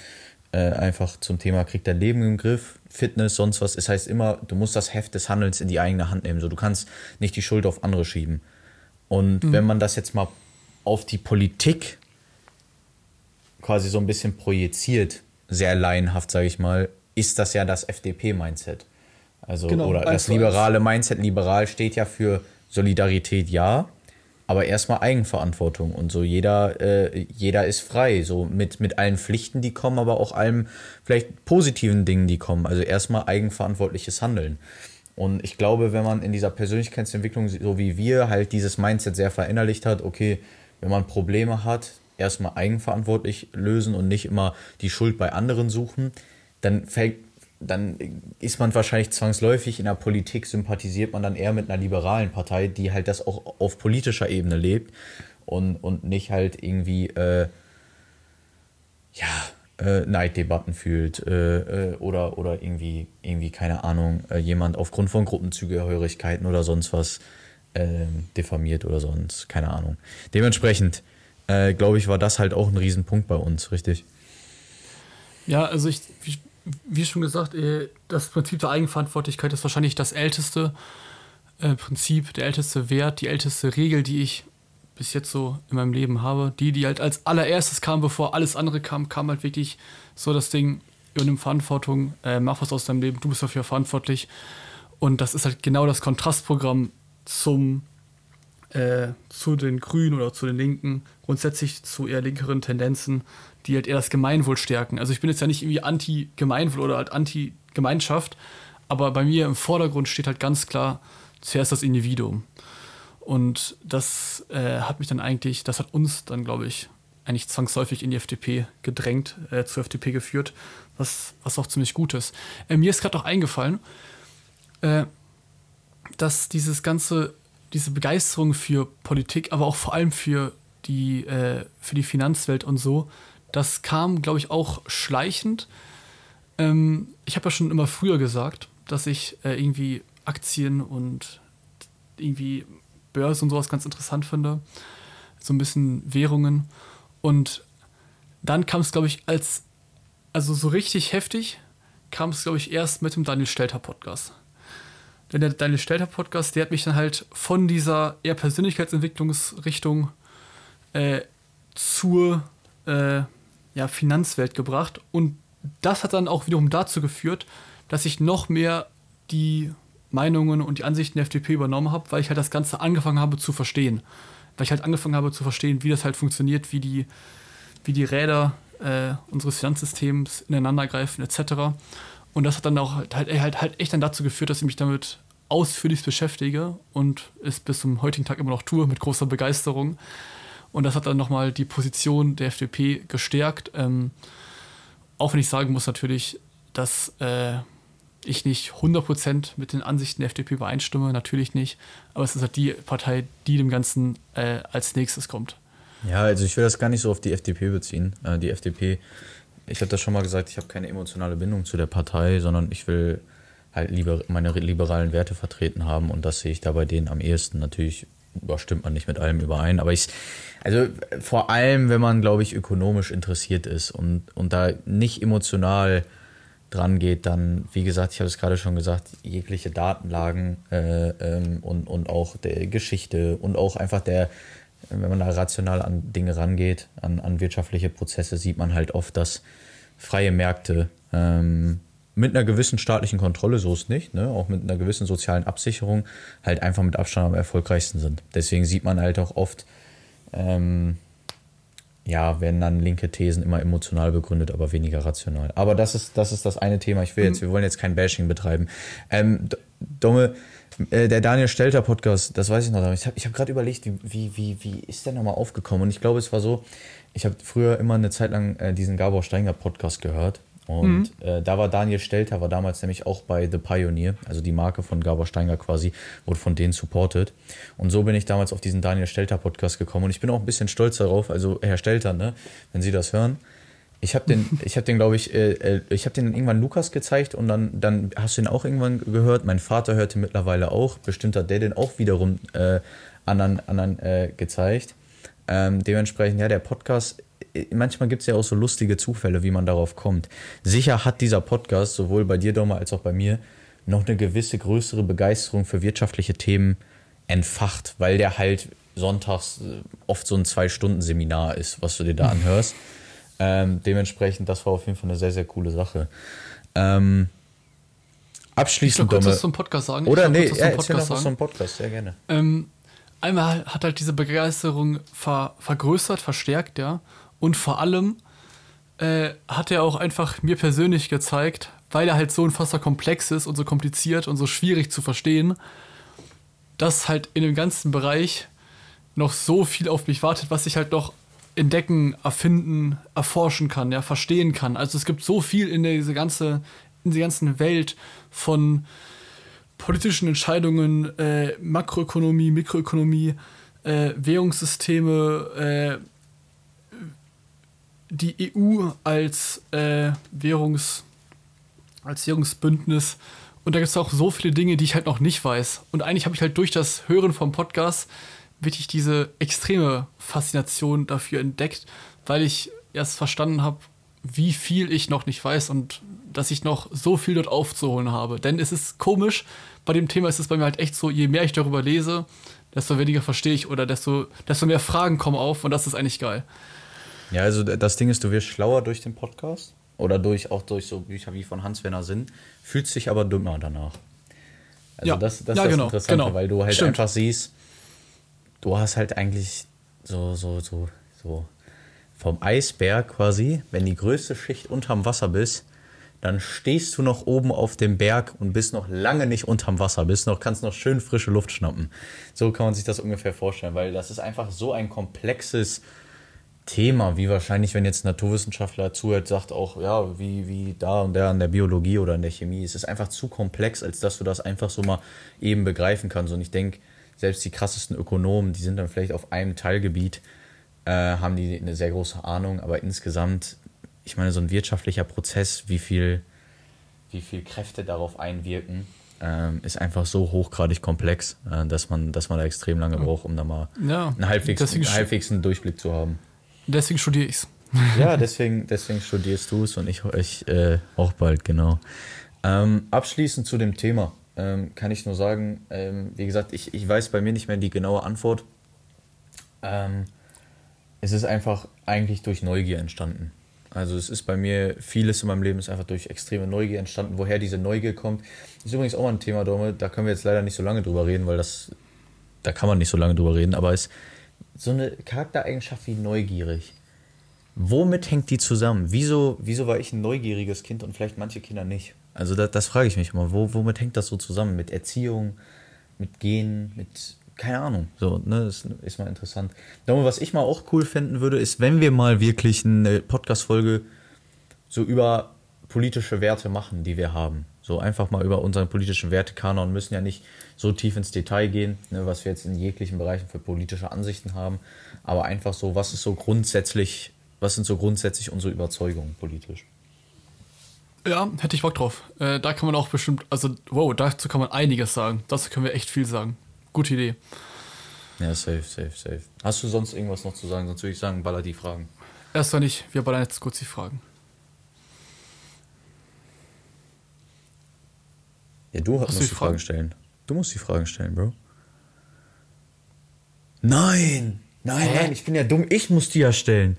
äh, einfach zum Thema kriegt dein Leben im Griff, Fitness, sonst was. Es heißt immer, du musst das Heft des Handelns in die eigene Hand nehmen. So, du kannst nicht die Schuld auf andere schieben. Und mhm. wenn man das jetzt mal auf die Politik quasi so ein bisschen projiziert, sehr laienhaft, sage ich mal, ist das ja das FDP-Mindset. Also, genau, oder das liberale Mindset. Liberal steht ja für Solidarität, ja, aber erstmal Eigenverantwortung und so jeder, äh, jeder ist frei, so mit, mit allen Pflichten, die kommen, aber auch allen vielleicht positiven Dingen, die kommen. Also erstmal eigenverantwortliches Handeln. Und ich glaube, wenn man in dieser Persönlichkeitsentwicklung, so wie wir, halt dieses Mindset sehr verinnerlicht hat, okay, wenn man Probleme hat, erstmal eigenverantwortlich lösen und nicht immer die Schuld bei anderen suchen, dann fällt dann ist man wahrscheinlich zwangsläufig in der Politik, sympathisiert man dann eher mit einer liberalen Partei, die halt das auch auf politischer Ebene lebt und, und nicht halt irgendwie, äh, ja, äh, Neiddebatten fühlt äh, äh oder, oder irgendwie, irgendwie, keine Ahnung, äh, jemand aufgrund von Gruppenzugehörigkeiten oder sonst was ähm, diffamiert oder sonst, keine Ahnung. Dementsprechend, äh, glaube ich, war das halt auch ein Riesenpunkt bei uns, richtig? Ja, also ich, ich wie schon gesagt, äh, das Prinzip der Eigenverantwortlichkeit ist wahrscheinlich das älteste äh, Prinzip, der älteste Wert, die älteste Regel, die ich bis jetzt so in meinem Leben habe. Die, die halt als allererstes kam, bevor alles andere kam, kam halt wirklich so das Ding, übernimm Verantwortung, äh, mach was aus deinem Leben, du bist dafür verantwortlich. Und das ist halt genau das Kontrastprogramm zum, äh, zu den Grünen oder zu den Linken, grundsätzlich zu eher linkeren Tendenzen, die halt eher das Gemeinwohl stärken. Also ich bin jetzt ja nicht irgendwie anti-Gemeinwohl oder halt anti-Gemeinschaft, aber bei mir im Vordergrund steht halt ganz klar zuerst das Individuum. Und das äh, hat mich dann eigentlich, das hat uns dann, glaube ich, eigentlich zwangsläufig in die FDP gedrängt, äh, zur FDP geführt, was, was auch ziemlich gut ist. Äh, mir ist gerade auch eingefallen, äh, dass dieses ganze, diese Begeisterung für Politik, aber auch vor allem für die, äh, für die Finanzwelt und so, das kam, glaube ich, auch schleichend. Ähm, ich habe ja schon immer früher gesagt, dass ich äh, irgendwie Aktien und irgendwie Börse und sowas ganz interessant finde. So ein bisschen Währungen. Und dann kam es, glaube ich, als, also so richtig heftig, kam es, glaube ich, erst mit dem Daniel Stelter Podcast. Denn der Daniel Stelter Podcast, der hat mich dann halt von dieser eher Persönlichkeitsentwicklungsrichtung äh, zur äh, ja, Finanzwelt gebracht. Und das hat dann auch wiederum dazu geführt, dass ich noch mehr die Meinungen und die Ansichten der FDP übernommen habe, weil ich halt das Ganze angefangen habe zu verstehen. Weil ich halt angefangen habe zu verstehen, wie das halt funktioniert, wie die, wie die Räder äh, unseres Finanzsystems ineinander greifen, etc. Und das hat dann auch halt, halt, halt echt dann dazu geführt, dass ich mich damit ausführlich beschäftige und es bis zum heutigen Tag immer noch tue, mit großer Begeisterung. Und das hat dann nochmal die Position der FDP gestärkt. Ähm, auch wenn ich sagen muss natürlich, dass äh, ich nicht 100% mit den Ansichten der FDP übereinstimme, natürlich nicht. Aber es ist halt die Partei, die dem Ganzen äh, als nächstes kommt. Ja, also ich will das gar nicht so auf die FDP beziehen. Äh, die FDP, ich habe das schon mal gesagt, ich habe keine emotionale Bindung zu der Partei, sondern ich will halt lieber meine liberalen Werte vertreten haben und das sehe ich da bei denen am ehesten. Natürlich überstimmt man nicht mit allem überein, aber ich also vor allem, wenn man, glaube ich, ökonomisch interessiert ist und, und da nicht emotional dran geht, dann, wie gesagt, ich habe es gerade schon gesagt, jegliche Datenlagen äh, ähm, und, und auch der Geschichte und auch einfach der, wenn man da rational an Dinge rangeht, an, an wirtschaftliche Prozesse, sieht man halt oft, dass freie Märkte ähm, mit einer gewissen staatlichen Kontrolle, so ist nicht, ne, auch mit einer gewissen sozialen Absicherung, halt einfach mit Abstand am erfolgreichsten sind. Deswegen sieht man halt auch oft, ähm, ja, werden dann linke Thesen immer emotional begründet, aber weniger rational. Aber das ist das, ist das eine Thema. Ich will jetzt, wir wollen jetzt kein Bashing betreiben. Ähm, Domme, äh, der Daniel Stelter Podcast, das weiß ich noch. Ich habe ich hab gerade überlegt, wie, wie, wie, wie ist der nochmal aufgekommen? Und ich glaube, es war so, ich habe früher immer eine Zeit lang äh, diesen Gabor Steinger Podcast gehört. Und mhm. äh, da war Daniel Stelter, war damals nämlich auch bei The Pioneer, also die Marke von Gabor Steinger quasi, wurde von denen supported. Und so bin ich damals auf diesen Daniel Stelter Podcast gekommen. Und ich bin auch ein bisschen stolz darauf, also Herr Stelter, ne, wenn Sie das hören. Ich habe den, ich habe den, glaube ich, äh, äh ich habe den irgendwann Lukas gezeigt und dann, dann hast du ihn auch irgendwann gehört. Mein Vater hörte mittlerweile auch. Bestimmt hat der den auch wiederum äh, anderen, anderen äh, gezeigt. Ähm, dementsprechend, ja, der Podcast manchmal gibt es ja auch so lustige Zufälle, wie man darauf kommt. Sicher hat dieser Podcast, sowohl bei dir, Doma, als auch bei mir, noch eine gewisse größere Begeisterung für wirtschaftliche Themen entfacht, weil der halt sonntags äh, oft so ein Zwei-Stunden-Seminar ist, was du dir da anhörst. Ähm, dementsprechend, das war auf jeden Fall eine sehr, sehr coole Sache. Ähm, abschließend, ich kurz zum Podcast sagen. Oder nee, ja, erzähl noch was zum Podcast, sehr gerne. Ähm, einmal hat halt diese Begeisterung ver vergrößert, verstärkt, ja. Und vor allem äh, hat er auch einfach mir persönlich gezeigt, weil er halt so unfassbar komplex ist und so kompliziert und so schwierig zu verstehen, dass halt in dem ganzen Bereich noch so viel auf mich wartet, was ich halt noch entdecken, erfinden, erforschen kann, ja, verstehen kann. Also es gibt so viel in diese ganze, in der ganzen Welt von politischen Entscheidungen, äh, Makroökonomie, Mikroökonomie, äh, Währungssysteme, äh, die EU als äh, Währungs, als Währungsbündnis. Und da gibt es auch so viele Dinge, die ich halt noch nicht weiß. Und eigentlich habe ich halt durch das Hören vom Podcast wirklich diese extreme Faszination dafür entdeckt, weil ich erst verstanden habe, wie viel ich noch nicht weiß und dass ich noch so viel dort aufzuholen habe. Denn es ist komisch, bei dem Thema ist es bei mir halt echt so, je mehr ich darüber lese, desto weniger verstehe ich oder desto, desto mehr Fragen kommen auf und das ist eigentlich geil. Ja, also das Ding ist, du wirst schlauer durch den Podcast oder durch auch durch so Bücher wie von Hans-Werner Sinn, fühlst dich aber dümmer danach. Also ja. das, das ja, ist genau, das Interessante, genau. weil du halt Stimmt. einfach siehst, du hast halt eigentlich so, so, so, so vom Eisberg quasi, wenn die größte Schicht unterm Wasser bist, dann stehst du noch oben auf dem Berg und bist noch lange nicht unterm Wasser, bist noch, kannst noch schön frische Luft schnappen. So kann man sich das ungefähr vorstellen, weil das ist einfach so ein komplexes Thema, wie wahrscheinlich, wenn jetzt ein Naturwissenschaftler zuhört, sagt auch, ja, wie, wie da und der an der Biologie oder in der Chemie. Es ist einfach zu komplex, als dass du das einfach so mal eben begreifen kannst. Und ich denke, selbst die krassesten Ökonomen, die sind dann vielleicht auf einem Teilgebiet, äh, haben die eine sehr große Ahnung, aber insgesamt, ich meine, so ein wirtschaftlicher Prozess, wie viel, wie viel Kräfte darauf einwirken, ähm, ist einfach so hochgradig komplex, äh, dass, man, dass man da extrem lange braucht, um da mal ja, einen halbwegs, halbwegs einen Durchblick zu haben. Deswegen studiere ich es. Ja, deswegen, deswegen studierst du es und ich, ich äh, auch bald, genau. Ähm, abschließend zu dem Thema ähm, kann ich nur sagen, ähm, wie gesagt, ich, ich weiß bei mir nicht mehr die genaue Antwort. Ähm, es ist einfach eigentlich durch Neugier entstanden. Also es ist bei mir, vieles in meinem Leben ist einfach durch extreme Neugier entstanden. Woher diese Neugier kommt, ist übrigens auch mal ein Thema, da können wir jetzt leider nicht so lange drüber reden, weil das, da kann man nicht so lange drüber reden, aber es so eine Charaktereigenschaft wie neugierig. Womit hängt die zusammen? Wieso, wieso war ich ein neugieriges Kind und vielleicht manche Kinder nicht? Also das, das frage ich mich immer. Wo, womit hängt das so zusammen? Mit Erziehung, mit Genen, mit keine Ahnung. So, ne, das ist mal interessant. Darum, was ich mal auch cool finden würde, ist, wenn wir mal wirklich eine Podcast-Folge so über politische Werte machen, die wir haben. So einfach mal über unseren politischen Wertekanon müssen ja nicht so tief ins Detail gehen, ne, was wir jetzt in jeglichen Bereichen für politische Ansichten haben, aber einfach so, was ist so grundsätzlich, was sind so grundsätzlich unsere Überzeugungen politisch? Ja, hätte ich Bock drauf. Äh, da kann man auch bestimmt, also wow, dazu kann man einiges sagen. Dazu können wir echt viel sagen. Gute Idee. Ja, safe, safe, safe. Hast du sonst irgendwas noch zu sagen? Sonst würde ich sagen, baller die Fragen. Erstmal nicht, wir ballern jetzt kurz die Fragen. Ja, du Hast musst die Fragen? Fragen stellen. Du musst die Fragen stellen, Bro. Nein! Nein, Hä? nein, ich bin ja dumm. Ich muss die ja stellen.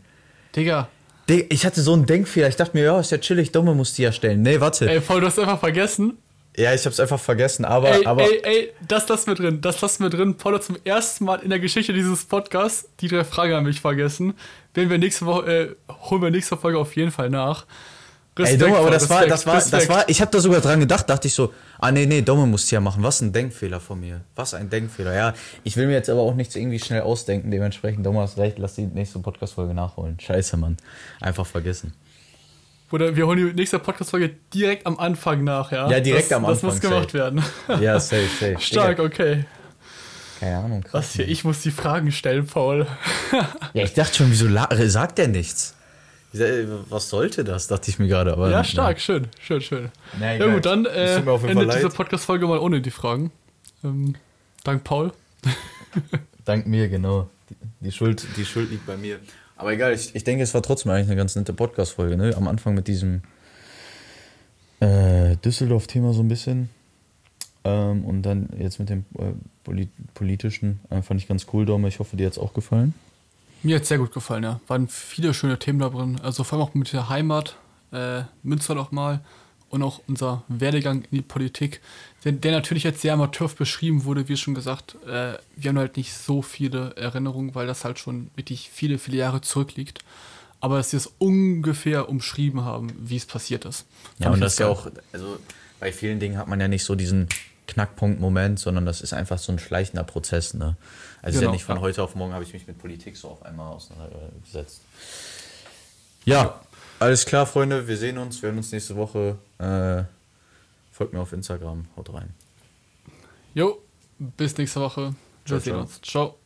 Digga. Ich hatte so einen Denkfehler. Ich dachte mir, ja, ist ja chillig, Dumme muss die ja stellen. Nee, warte. Ey, voll, du hast einfach vergessen. Ja, ich hab's einfach vergessen, aber. Ey, aber ey, ey, das lassen wir drin. Das lassen wir drin. Paul hat zum ersten Mal in der Geschichte dieses Podcasts die drei Fragen an mich vergessen. Werden wir nächste Woche, äh, holen wir nächste Folge auf jeden Fall nach. Ey, Domme, aber das war, Respekt, das war, das Respekt. war, ich habe da sogar dran gedacht, dachte ich so, ah nee, nee, Domme musst ja machen. Was ein Denkfehler von mir. Was ein Denkfehler. Ja, ich will mir jetzt aber auch nichts irgendwie schnell ausdenken. Dementsprechend, Domme hast recht, lass die nächste Podcast-Folge nachholen. Scheiße, Mann. Einfach vergessen. Oder wir holen die nächste Podcast-Folge direkt am Anfang nach, ja? Ja, direkt das, am Das Anfang, muss gemacht safe. werden. Ja, safe, safe. Stark, okay. Keine Ahnung, krass. Was hier? Ich muss die Fragen stellen, Paul. Ja, ich dachte schon, wieso sagt der nichts? Was sollte das, dachte ich mir gerade. Aber Ja, stark, schön, schön, schön. Na, Ja, gut, dann äh, endet diese. Podcast-Folge mal ohne die Fragen. Ähm, dank Paul. Dank mir, genau. Die, die, Schuld, die Schuld liegt bei mir. Aber egal, ich, ich denke, es war trotzdem eigentlich eine ganz nette Podcast-Folge. Ne? Am Anfang mit diesem äh, Düsseldorf-Thema so ein bisschen. Ähm, und dann jetzt mit dem äh, Polit politischen. Äh, fand ich ganz cool, Daumen. Ich hoffe, dir hat es auch gefallen. Mir hat es sehr gut gefallen, ja. Waren viele schöne Themen da drin. Also vor allem auch mit der Heimat, äh, Münster noch mal und auch unser Werdegang in die Politik, der, der natürlich jetzt sehr amateurhaft beschrieben wurde, wie schon gesagt. Äh, wir haben halt nicht so viele Erinnerungen, weil das halt schon wirklich viele, viele Jahre zurückliegt. Aber dass wir es ungefähr umschrieben haben, wie es passiert ist. Ja, und das ist ja auch, also bei vielen Dingen hat man ja nicht so diesen Knackpunkt-Moment, sondern das ist einfach so ein schleichender Prozess. Ne? Also ist ja Genau, nicht von ja. heute auf morgen habe ich mich mit Politik so auf einmal auseinandergesetzt. Ja, alles klar, Freunde, wir sehen uns, wir hören uns nächste Woche. Äh, folgt mir auf Instagram, haut rein. Jo, bis nächste Woche. Ciao, Wir sehen ciao. uns. Ciao.